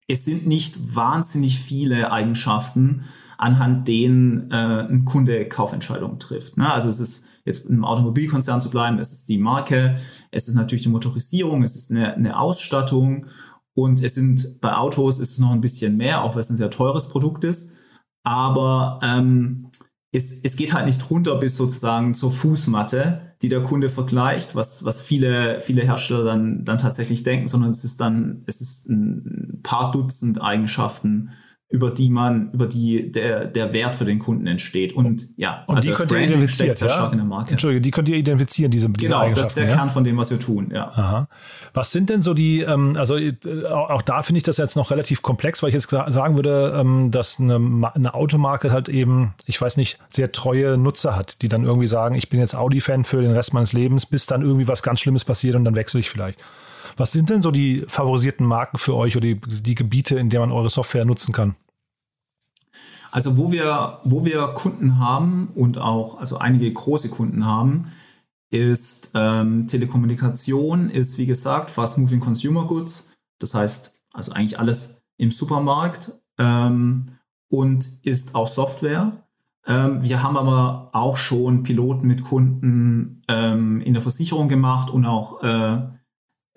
es sind nicht wahnsinnig viele Eigenschaften, anhand denen äh, ein Kunde Kaufentscheidungen trifft. Ne? Also es ist jetzt im Automobilkonzern zu bleiben, es ist die Marke, es ist natürlich die Motorisierung, es ist eine, eine Ausstattung und es sind bei Autos ist es noch ein bisschen mehr, auch weil es ein sehr teures Produkt ist. Aber ähm, es, es geht halt nicht runter bis sozusagen zur Fußmatte, die der Kunde vergleicht, was, was viele, viele Hersteller dann, dann tatsächlich denken, sondern es ist dann, es ist ein paar Dutzend Eigenschaften, über die man, über die der, der Wert für den Kunden entsteht. Und ja, und also die könnt ihr identifizieren, ja? in der Marke. Entschuldige, die könnt ihr identifizieren, diese, diese genau, das ist der ja? Kern von dem, was wir tun, ja. Aha. Was sind denn so die, ähm, also äh, auch da finde ich das jetzt noch relativ komplex, weil ich jetzt sagen würde, ähm, dass eine, eine Automarke halt eben, ich weiß nicht, sehr treue Nutzer hat, die dann irgendwie sagen, ich bin jetzt Audi-Fan für den Rest meines Lebens, bis dann irgendwie was ganz Schlimmes passiert und dann wechsle ich vielleicht. Was sind denn so die favorisierten Marken für euch oder die, die Gebiete, in denen man eure Software nutzen kann? Also wo wir, wo wir Kunden haben und auch also einige große Kunden haben, ist ähm, Telekommunikation, ist wie gesagt Fast Moving Consumer Goods. Das heißt also eigentlich alles im Supermarkt ähm, und ist auch Software. Ähm, wir haben aber auch schon Piloten mit Kunden ähm, in der Versicherung gemacht und auch äh,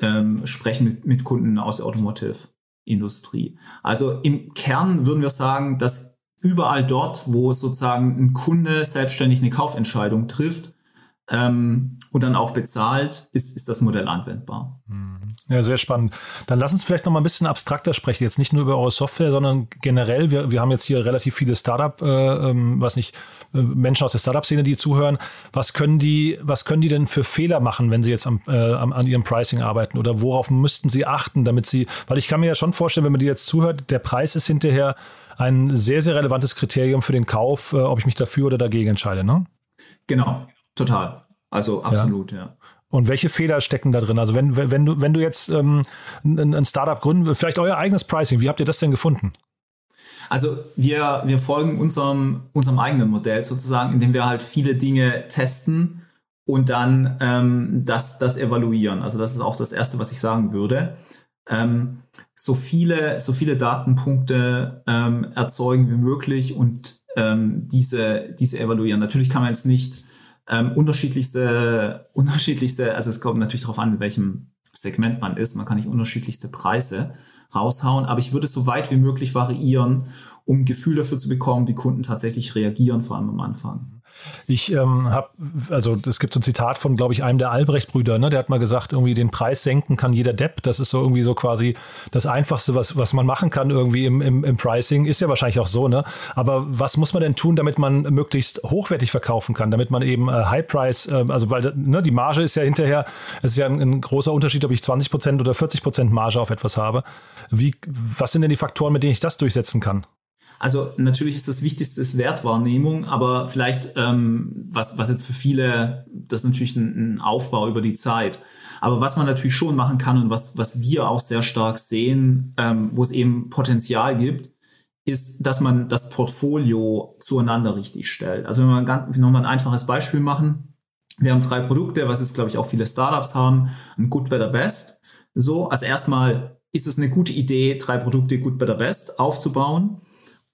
ähm, sprechen mit, mit Kunden aus der Automotive-Industrie. Also im Kern würden wir sagen, dass überall dort, wo sozusagen ein Kunde selbstständig eine Kaufentscheidung trifft ähm, und dann auch bezahlt, ist, ist das Modell anwendbar. Mhm. Ja, sehr spannend. Dann lass uns vielleicht noch mal ein bisschen abstrakter sprechen. Jetzt nicht nur über eure Software, sondern generell. Wir, wir haben jetzt hier relativ viele Startup, äh, ähm, was nicht, äh, Menschen aus der Startup-Szene, die zuhören. Was können die, was können die denn für Fehler machen, wenn sie jetzt am, äh, an ihrem Pricing arbeiten? Oder worauf müssten sie achten, damit sie, weil ich kann mir ja schon vorstellen, wenn man dir jetzt zuhört, der Preis ist hinterher ein sehr, sehr relevantes Kriterium für den Kauf, äh, ob ich mich dafür oder dagegen entscheide, ne? Genau, total. Also absolut, ja. ja. Und welche Fehler stecken da drin? Also wenn, wenn, du, wenn du jetzt ähm, ein Startup gründen, vielleicht euer eigenes Pricing, wie habt ihr das denn gefunden? Also wir, wir folgen unserem, unserem eigenen Modell sozusagen, indem wir halt viele Dinge testen und dann ähm, das, das evaluieren. Also das ist auch das Erste, was ich sagen würde. Ähm, so viele, so viele Datenpunkte ähm, erzeugen wie möglich und ähm, diese, diese evaluieren. Natürlich kann man jetzt nicht ähm, unterschiedlichste, unterschiedlichste, also es kommt natürlich darauf an, in welchem Segment man ist. Man kann nicht unterschiedlichste Preise raushauen, aber ich würde so weit wie möglich variieren, um Gefühl dafür zu bekommen, wie Kunden tatsächlich reagieren, vor allem am Anfang. Ich ähm, habe, also es gibt so ein Zitat von, glaube ich, einem der Albrecht-Brüder, ne? der hat mal gesagt, irgendwie den Preis senken kann jeder Depp. Das ist so irgendwie so quasi das Einfachste, was, was man machen kann irgendwie im, im, im Pricing. Ist ja wahrscheinlich auch so, ne? Aber was muss man denn tun, damit man möglichst hochwertig verkaufen kann, damit man eben äh, High Price, äh, also weil ne, die Marge ist ja hinterher, es ist ja ein, ein, großer Unterschied, ob ich 20 Prozent oder 40 Prozent Marge auf etwas habe. Wie, was sind denn die Faktoren, mit denen ich das durchsetzen kann? Also natürlich ist das Wichtigste ist Wertwahrnehmung, aber vielleicht, ähm, was, was jetzt für viele, das ist natürlich ein, ein, Aufbau über die Zeit. Aber was man natürlich schon machen kann und was, was wir auch sehr stark sehen, ähm, wo es eben Potenzial gibt, ist, dass man das Portfolio zueinander richtig stellt. Also wenn wir ganz, nochmal ein einfaches Beispiel machen. Wir haben drei Produkte, was jetzt, glaube ich, auch viele Startups haben. Ein Good, Better, Best. So, also erstmal ist es eine gute Idee, drei Produkte Good, Better, Best aufzubauen.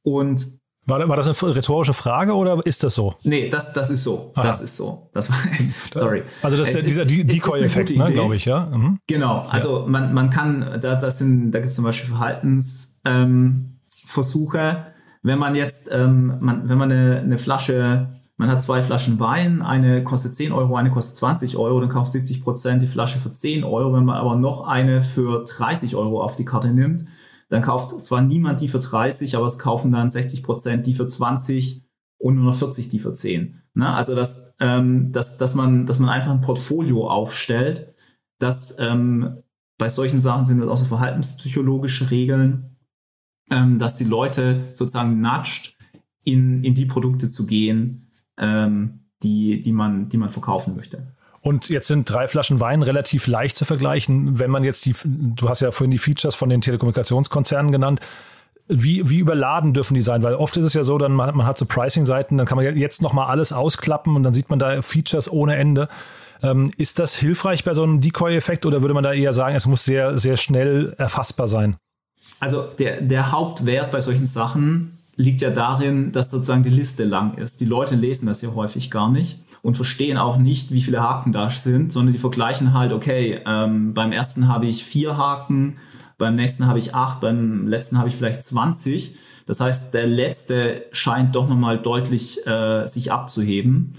Und war, war das eine rhetorische Frage oder ist das so? Nee, das, das ist so. Aha. Das ist so. Das war, sorry. Also das ist dieser Decoy-Effekt, ne, glaube ich, ja. Mhm. Genau. Also ja. man, man kann, da, das sind, da gibt es zum Beispiel Verhaltensversuche. Ähm, wenn man jetzt, ähm, man, wenn man eine, eine Flasche, man hat zwei Flaschen Wein, eine kostet 10 Euro, eine kostet 20 Euro, dann kauft 70 Prozent die Flasche für 10 Euro. Wenn man aber noch eine für 30 Euro auf die Karte nimmt, dann kauft zwar niemand die für 30, aber es kaufen dann 60 Prozent die für 20 und nur noch 40 die für 10. Ne? Also dass, ähm, dass, dass, man, dass man einfach ein Portfolio aufstellt, dass ähm, bei solchen Sachen sind das auch so verhaltenspsychologische Regeln, ähm, dass die Leute sozusagen nudgt, in, in die Produkte zu gehen, ähm, die, die, man, die man verkaufen möchte. Und jetzt sind drei Flaschen Wein relativ leicht zu vergleichen. Wenn man jetzt die, du hast ja vorhin die Features von den Telekommunikationskonzernen genannt. Wie, wie überladen dürfen die sein? Weil oft ist es ja so, dann man, man hat so Pricing-Seiten, dann kann man jetzt nochmal alles ausklappen und dann sieht man da Features ohne Ende. Ähm, ist das hilfreich bei so einem Decoy-Effekt oder würde man da eher sagen, es muss sehr, sehr schnell erfassbar sein? Also der, der Hauptwert bei solchen Sachen liegt ja darin, dass sozusagen die Liste lang ist. Die Leute lesen das ja häufig gar nicht und verstehen auch nicht, wie viele Haken da sind, sondern die vergleichen halt, okay, ähm, beim ersten habe ich vier Haken, beim nächsten habe ich acht, beim letzten habe ich vielleicht 20. Das heißt, der letzte scheint doch nochmal deutlich äh, sich abzuheben.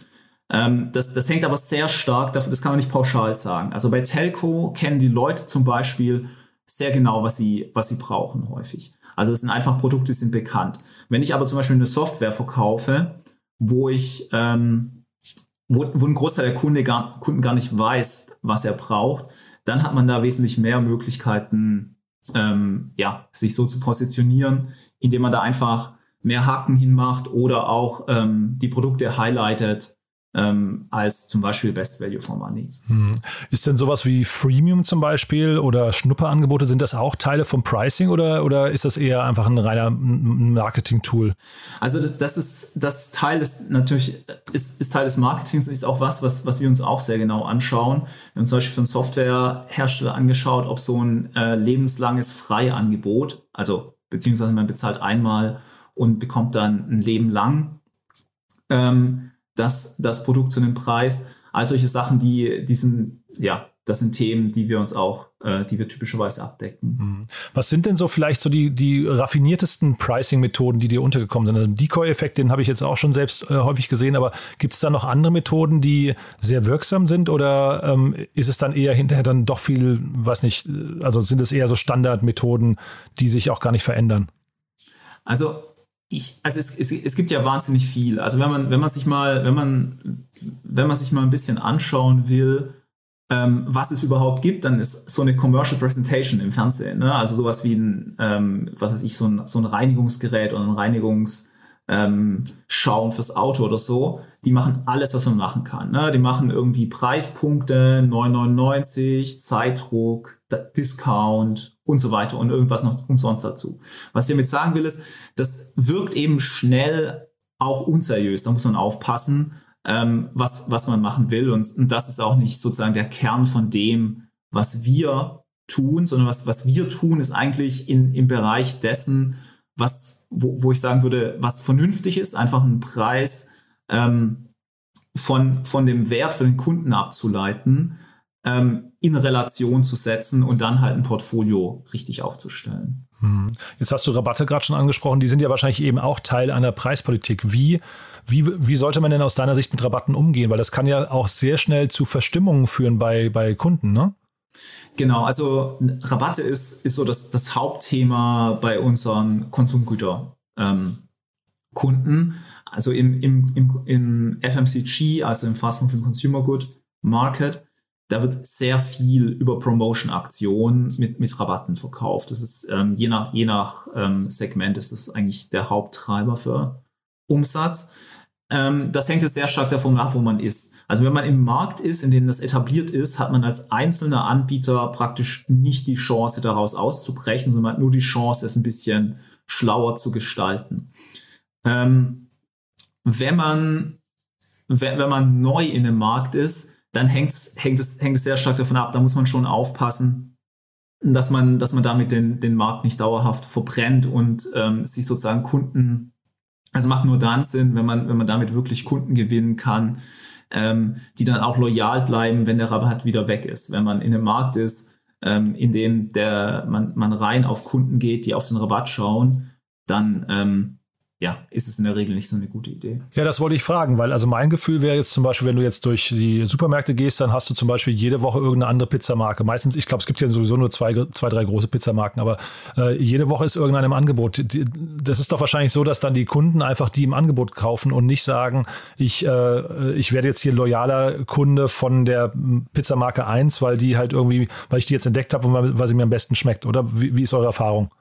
Ähm, das, das hängt aber sehr stark, das kann man nicht pauschal sagen. Also bei Telco kennen die Leute zum Beispiel sehr genau, was sie, was sie brauchen häufig. Also es sind einfach Produkte, die sind bekannt. Wenn ich aber zum Beispiel eine Software verkaufe, wo ich ähm, wo, wo ein Großteil der Kunde gar, Kunden gar nicht weiß, was er braucht, dann hat man da wesentlich mehr Möglichkeiten, ähm, ja, sich so zu positionieren, indem man da einfach mehr Haken hinmacht oder auch ähm, die Produkte highlightet, ähm, als zum Beispiel Best Value for Money. Hm. Ist denn sowas wie Freemium zum Beispiel oder Schnupperangebote, sind das auch Teile vom Pricing oder, oder ist das eher einfach ein reiner Marketing-Tool? Also das, das, ist das Teil ist natürlich ist, ist Teil des Marketings und ist auch was, was, was wir uns auch sehr genau anschauen. Wir haben zum Beispiel für einen Softwarehersteller angeschaut, ob so ein äh, lebenslanges Freiangebot, also beziehungsweise man bezahlt einmal und bekommt dann ein Leben lang. Ähm, das, das Produkt zu einem Preis. All solche Sachen, die, die sind, ja, das sind Themen, die wir uns auch, äh, die wir typischerweise abdecken. Mhm. Was sind denn so vielleicht so die, die raffiniertesten Pricing-Methoden, die dir untergekommen sind? Also Decoy-Effekt, den habe ich jetzt auch schon selbst äh, häufig gesehen, aber gibt es da noch andere Methoden, die sehr wirksam sind oder ähm, ist es dann eher hinterher dann doch viel, was nicht, also sind es eher so Standardmethoden, die sich auch gar nicht verändern? Also ich, also es, es, es gibt ja wahnsinnig viel. Also wenn man, wenn man sich mal, wenn man, wenn man sich mal ein bisschen anschauen will, ähm, was es überhaupt gibt, dann ist so eine Commercial Presentation im Fernsehen. Ne? Also sowas wie ein, ähm, was weiß ich, so ein, so ein Reinigungsgerät oder ein Reinigungsschaum ähm, fürs Auto oder so. Die machen alles, was man machen kann. Ne? Die machen irgendwie Preispunkte, 9,99, Zeitdruck, Discount und so weiter und irgendwas noch umsonst dazu. Was ich damit sagen will, ist, das wirkt eben schnell auch unseriös. Da muss man aufpassen, ähm, was, was man machen will. Und, und das ist auch nicht sozusagen der Kern von dem, was wir tun, sondern was, was wir tun, ist eigentlich in, im Bereich dessen, was, wo, wo ich sagen würde, was vernünftig ist, einfach einen Preis ähm, von, von dem Wert für den Kunden abzuleiten ähm, in Relation zu setzen und dann halt ein Portfolio richtig aufzustellen. Hm. Jetzt hast du Rabatte gerade schon angesprochen, die sind ja wahrscheinlich eben auch Teil einer Preispolitik. Wie, wie, wie sollte man denn aus deiner Sicht mit Rabatten umgehen? Weil das kann ja auch sehr schnell zu Verstimmungen führen bei, bei Kunden, ne? Genau, also Rabatte ist, ist so das, das Hauptthema bei unseren Konsumgüterkunden. Ähm, also im, im, im, im FMCG, also im Fast Moving Consumer Good Market, da wird sehr viel über Promotion-Aktionen mit, mit Rabatten verkauft. Das ist ähm, je nach, je nach ähm, Segment ist das eigentlich der Haupttreiber für Umsatz. Ähm, das hängt jetzt sehr stark davon ab, wo man ist. Also wenn man im Markt ist, in dem das etabliert ist, hat man als einzelner Anbieter praktisch nicht die Chance, daraus auszubrechen, sondern man hat nur die Chance, es ein bisschen schlauer zu gestalten. Ähm, wenn man wenn, wenn man neu in dem Markt ist, dann hängt es, hängt, es, hängt es sehr stark davon ab. Da muss man schon aufpassen, dass man, dass man damit den, den Markt nicht dauerhaft verbrennt und ähm, sich sozusagen Kunden, also macht nur dann Sinn, wenn man, wenn man damit wirklich Kunden gewinnen kann, ähm, die dann auch loyal bleiben, wenn der Rabatt wieder weg ist. Wenn man in einem Markt ist, ähm, in dem der, man, man rein auf Kunden geht, die auf den Rabatt schauen, dann ähm, ja, ist es in der Regel nicht so eine gute Idee. Ja, das wollte ich fragen, weil also mein Gefühl wäre jetzt zum Beispiel, wenn du jetzt durch die Supermärkte gehst, dann hast du zum Beispiel jede Woche irgendeine andere Pizzamarke. Meistens, ich glaube, es gibt ja sowieso nur zwei, zwei drei große Pizzamarken, aber äh, jede Woche ist irgendeinem Angebot. Das ist doch wahrscheinlich so, dass dann die Kunden einfach die im Angebot kaufen und nicht sagen, ich, äh, ich werde jetzt hier loyaler Kunde von der Pizzamarke 1, weil die halt irgendwie, weil ich die jetzt entdeckt habe und weil, weil sie mir am besten schmeckt. Oder wie, wie ist eure Erfahrung?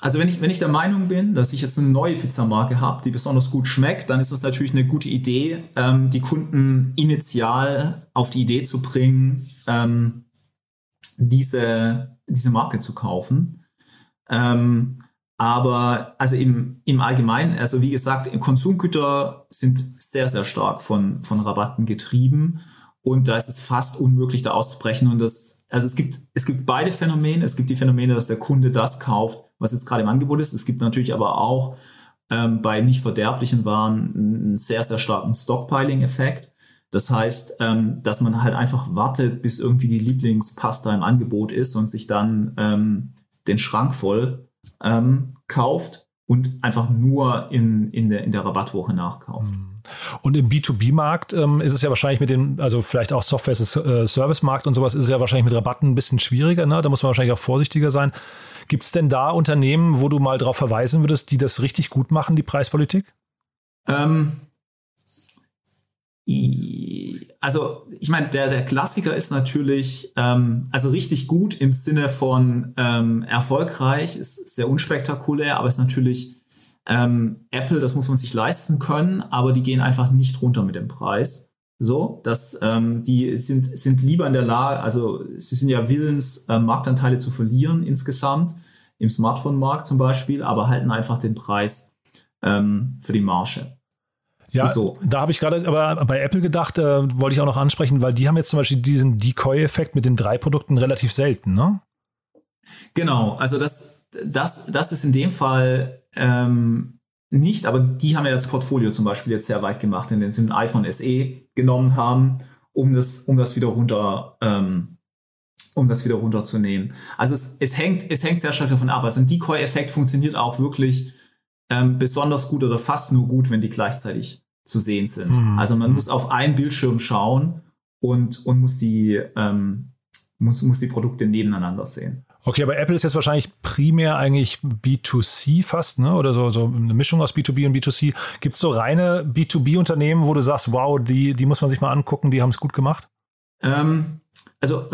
Also wenn ich, wenn ich der Meinung bin, dass ich jetzt eine neue Pizzamarke habe, die besonders gut schmeckt, dann ist das natürlich eine gute Idee, ähm, die Kunden initial auf die Idee zu bringen, ähm, diese, diese Marke zu kaufen. Ähm, aber also im, im Allgemeinen, also wie gesagt, Konsumgüter sind sehr, sehr stark von, von Rabatten getrieben. Und da ist es fast unmöglich, da auszubrechen. Und das, also es gibt, es gibt beide Phänomene. Es gibt die Phänomene, dass der Kunde das kauft, was jetzt gerade im Angebot ist. Es gibt natürlich aber auch ähm, bei nicht verderblichen Waren einen sehr, sehr starken Stockpiling-Effekt. Das heißt, ähm, dass man halt einfach wartet, bis irgendwie die Lieblingspasta im Angebot ist und sich dann ähm, den Schrank voll ähm, kauft und einfach nur in, in, der, in der Rabattwoche nachkauft. Mhm. Und im B2B-Markt ähm, ist es ja wahrscheinlich mit dem, also vielleicht auch Software-Service-Markt und sowas, ist es ja wahrscheinlich mit Rabatten ein bisschen schwieriger. Ne? Da muss man wahrscheinlich auch vorsichtiger sein. Gibt es denn da Unternehmen, wo du mal darauf verweisen würdest, die das richtig gut machen, die Preispolitik? Ähm, also ich meine, der, der Klassiker ist natürlich, ähm, also richtig gut im Sinne von ähm, erfolgreich, ist sehr unspektakulär, aber ist natürlich ähm, Apple, das muss man sich leisten können, aber die gehen einfach nicht runter mit dem Preis. So, dass ähm, die sind, sind lieber in der Lage, also sie sind ja willens, äh, Marktanteile zu verlieren insgesamt, im Smartphone-Markt zum Beispiel, aber halten einfach den Preis ähm, für die Marge. Ja, so. da habe ich gerade aber bei Apple gedacht, äh, wollte ich auch noch ansprechen, weil die haben jetzt zum Beispiel diesen Decoy-Effekt mit den drei Produkten relativ selten, ne? Genau, also das, das, das ist in dem Fall ähm, nicht, aber die haben ja das Portfolio zum Beispiel jetzt sehr weit gemacht, indem sie ein iPhone SE genommen haben, um das, um das wieder runter, ähm, um das wieder runterzunehmen. Also es, es, hängt, es hängt sehr stark davon ab. Also ein Decoy-Effekt funktioniert auch wirklich ähm, besonders gut oder fast nur gut, wenn die gleichzeitig zu sehen sind. Mhm. Also man muss auf einen Bildschirm schauen und, und muss die, ähm, muss, muss die Produkte nebeneinander sehen. Okay, aber Apple ist jetzt wahrscheinlich primär eigentlich B2C fast, ne? Oder so, so eine Mischung aus B2B und B2C. Gibt es so reine B2B-Unternehmen, wo du sagst, wow, die, die muss man sich mal angucken, die haben es gut gemacht? Ähm, also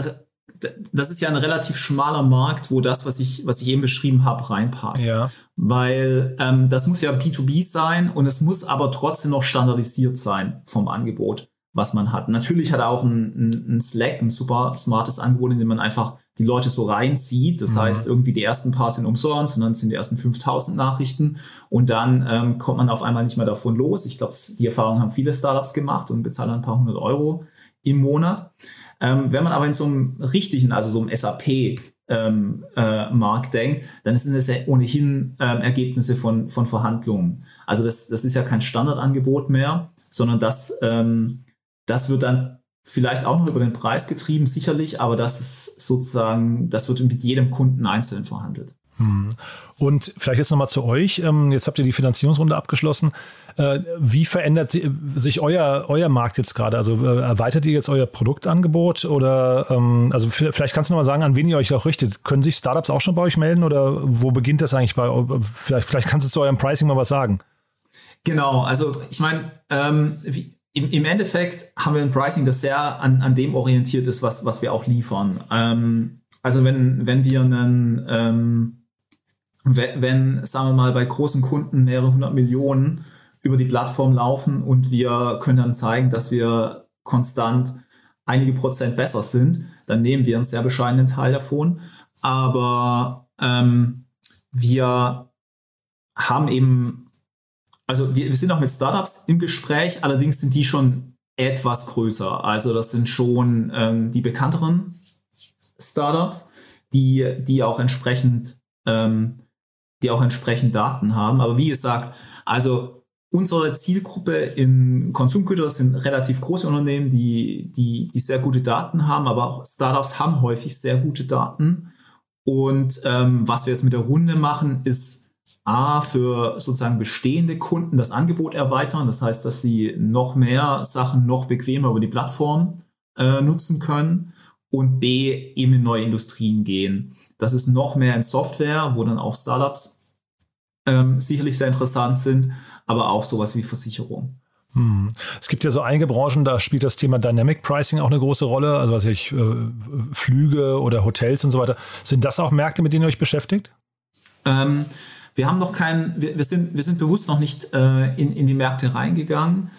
das ist ja ein relativ schmaler Markt, wo das, was ich, was ich eben beschrieben habe, reinpasst. Ja. Weil ähm, das muss ja B2B sein und es muss aber trotzdem noch standardisiert sein vom Angebot, was man hat. Natürlich hat er auch ein, ein Slack, ein super smartes Angebot, in dem man einfach die Leute so reinzieht. Das mhm. heißt, irgendwie die ersten paar sind umsonst und dann sind die ersten 5000 Nachrichten und dann ähm, kommt man auf einmal nicht mehr davon los. Ich glaube, die Erfahrung haben viele Startups gemacht und bezahlen ein paar hundert Euro im Monat. Ähm, wenn man aber in so einem richtigen, also so einem SAP ähm, äh, Markt denkt, dann sind es ja ohnehin ähm, Ergebnisse von, von Verhandlungen. Also das, das ist ja kein Standardangebot mehr, sondern das, ähm, das wird dann Vielleicht auch noch über den Preis getrieben, sicherlich, aber das ist sozusagen, das wird mit jedem Kunden einzeln verhandelt. Hm. Und vielleicht jetzt nochmal zu euch. Ähm, jetzt habt ihr die Finanzierungsrunde abgeschlossen. Äh, wie verändert sich euer, euer Markt jetzt gerade? Also äh, erweitert ihr jetzt euer Produktangebot oder ähm, also vielleicht kannst du nochmal sagen, an wen ihr euch auch richtet. Können sich Startups auch schon bei euch melden oder wo beginnt das eigentlich bei Vielleicht, vielleicht kannst du zu eurem Pricing mal was sagen. Genau, also ich meine, ähm, im, im, Endeffekt haben wir ein Pricing, das sehr an, an dem orientiert ist, was, was wir auch liefern. Ähm, also wenn, wenn wir einen ähm, wenn, wenn, sagen wir mal, bei großen Kunden mehrere hundert Millionen über die Plattform laufen und wir können dann zeigen, dass wir konstant einige Prozent besser sind, dann nehmen wir einen sehr bescheidenen Teil davon. Aber ähm, wir haben eben, also wir, wir sind auch mit Startups im Gespräch, allerdings sind die schon etwas größer. Also das sind schon ähm, die bekannteren Startups, die, die auch entsprechend ähm, die auch entsprechend Daten haben. Aber wie gesagt, also unsere Zielgruppe in Konsumgüter sind relativ große Unternehmen, die, die, die sehr gute Daten haben, aber auch Startups haben häufig sehr gute Daten. Und ähm, was wir jetzt mit der Runde machen, ist A, für sozusagen bestehende Kunden das Angebot erweitern. Das heißt, dass sie noch mehr Sachen noch bequemer über die Plattform äh, nutzen können und B, eben in neue Industrien gehen. Das ist noch mehr in Software, wo dann auch Startups ähm, sicherlich sehr interessant sind, aber auch sowas wie Versicherung. Hm. Es gibt ja so einige Branchen, da spielt das Thema Dynamic Pricing auch eine große Rolle, also was ich, äh, Flüge oder Hotels und so weiter. Sind das auch Märkte, mit denen ihr euch beschäftigt? Ähm, wir haben noch keinen, wir, wir, sind, wir sind bewusst noch nicht äh, in, in die Märkte reingegangen.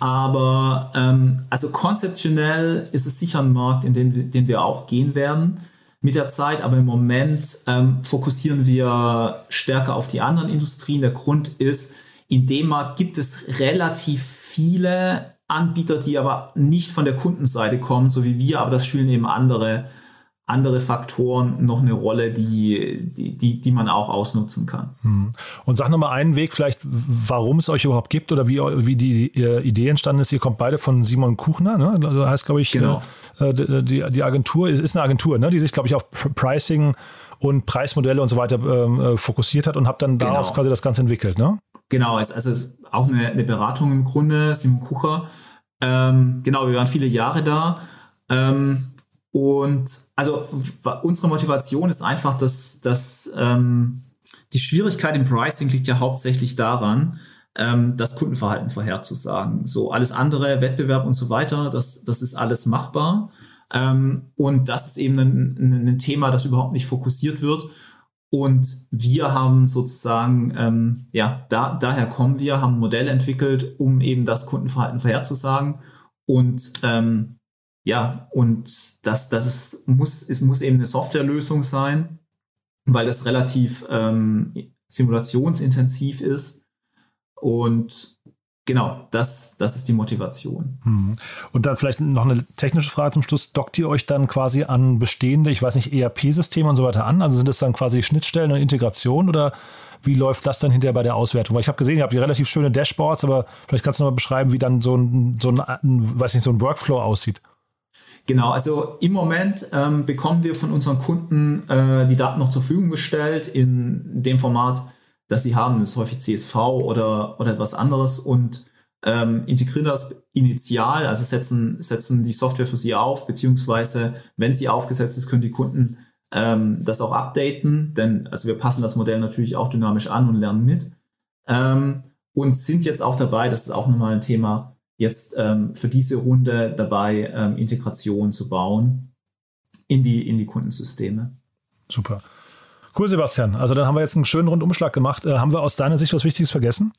Aber ähm, also konzeptionell ist es sicher ein Markt, in den, den wir auch gehen werden mit der Zeit. Aber im Moment ähm, fokussieren wir stärker auf die anderen Industrien. Der Grund ist, in dem Markt gibt es relativ viele Anbieter, die aber nicht von der Kundenseite kommen, so wie wir, aber das spielen eben andere andere Faktoren noch eine Rolle, die, die, die, man auch ausnutzen kann. Hm. Und sag nochmal einen Weg vielleicht, warum es euch überhaupt gibt oder wie, wie die, die Idee entstanden ist. Ihr kommt beide von Simon Kuchner, ne? Also heißt, glaube ich, genau. Äh, die, die Agentur, ist eine Agentur, ne? die sich, glaube ich, auf Pricing und Preismodelle und so weiter ähm, äh, fokussiert hat und habt dann daraus genau. quasi das Ganze entwickelt, ne? Genau, also es ist auch eine, eine Beratung im Grunde, Simon Kucher. Ähm, genau, wir waren viele Jahre da. Ähm, und also unsere Motivation ist einfach, dass, dass ähm, die Schwierigkeit im Pricing liegt ja hauptsächlich daran, ähm, das Kundenverhalten vorherzusagen. So alles andere, Wettbewerb und so weiter, das, das ist alles machbar. Ähm, und das ist eben ein, ein, Thema, das überhaupt nicht fokussiert wird. Und wir haben sozusagen, ähm, ja, da, daher kommen wir, haben ein Modell entwickelt, um eben das Kundenverhalten vorherzusagen. Und ähm, ja, und das, das ist, muss, es muss eben eine Softwarelösung sein, weil das relativ ähm, simulationsintensiv ist. Und genau, das, das ist die Motivation. Hm. Und dann vielleicht noch eine technische Frage zum Schluss. Dockt ihr euch dann quasi an bestehende, ich weiß nicht, ERP-Systeme und so weiter an? Also sind das dann quasi Schnittstellen und Integration oder wie läuft das dann hinterher bei der Auswertung? Weil ich habe gesehen, ihr habt hier relativ schöne Dashboards, aber vielleicht kannst du noch mal beschreiben, wie dann so ein, so ein, weiß nicht, so ein Workflow aussieht. Genau, also im Moment ähm, bekommen wir von unseren Kunden äh, die Daten noch zur Verfügung gestellt in dem Format, das sie haben. Das ist häufig CSV oder, oder etwas anderes und ähm, integrieren das initial, also setzen, setzen die Software für sie auf, beziehungsweise wenn sie aufgesetzt ist, können die Kunden ähm, das auch updaten, denn also wir passen das Modell natürlich auch dynamisch an und lernen mit. Ähm, und sind jetzt auch dabei, das ist auch nochmal ein Thema, jetzt ähm, für diese Runde dabei, ähm, Integration zu bauen in die, in die Kundensysteme. Super. Cool, Sebastian. Also dann haben wir jetzt einen schönen Rundumschlag gemacht. Äh, haben wir aus deiner Sicht was Wichtiges vergessen?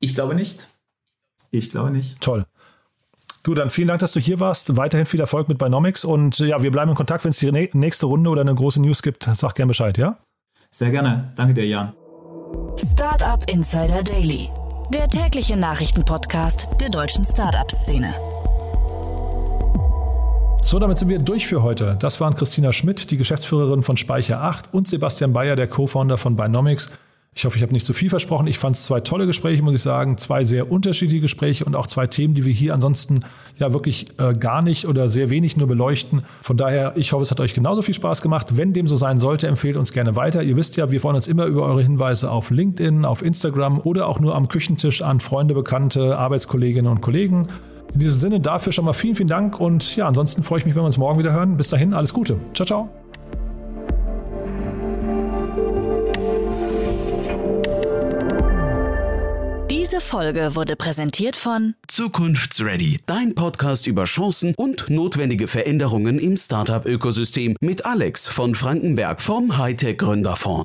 Ich glaube nicht. Ich glaube nicht. Toll. Du, dann vielen Dank, dass du hier warst. Weiterhin viel Erfolg mit Binomics und ja, wir bleiben in Kontakt, wenn es die nächste Runde oder eine große News gibt. Sag gerne Bescheid, ja? Sehr gerne. Danke dir, Jan. Startup Insider Daily der tägliche Nachrichtenpodcast der deutschen Startup-Szene. So, damit sind wir durch für heute. Das waren Christina Schmidt, die Geschäftsführerin von Speicher 8 und Sebastian Bayer, der Co-Founder von Binomics. Ich hoffe, ich habe nicht zu viel versprochen. Ich fand es zwei tolle Gespräche, muss ich sagen. Zwei sehr unterschiedliche Gespräche und auch zwei Themen, die wir hier ansonsten ja wirklich äh, gar nicht oder sehr wenig nur beleuchten. Von daher, ich hoffe, es hat euch genauso viel Spaß gemacht. Wenn dem so sein sollte, empfehlt uns gerne weiter. Ihr wisst ja, wir freuen uns immer über eure Hinweise auf LinkedIn, auf Instagram oder auch nur am Küchentisch an Freunde, Bekannte, Arbeitskolleginnen und Kollegen. In diesem Sinne dafür schon mal vielen, vielen Dank und ja, ansonsten freue ich mich, wenn wir uns morgen wieder hören. Bis dahin, alles Gute. Ciao, ciao. Diese Folge wurde präsentiert von Zukunftsready, dein Podcast über Chancen und notwendige Veränderungen im Startup-Ökosystem mit Alex von Frankenberg vom Hightech Gründerfonds.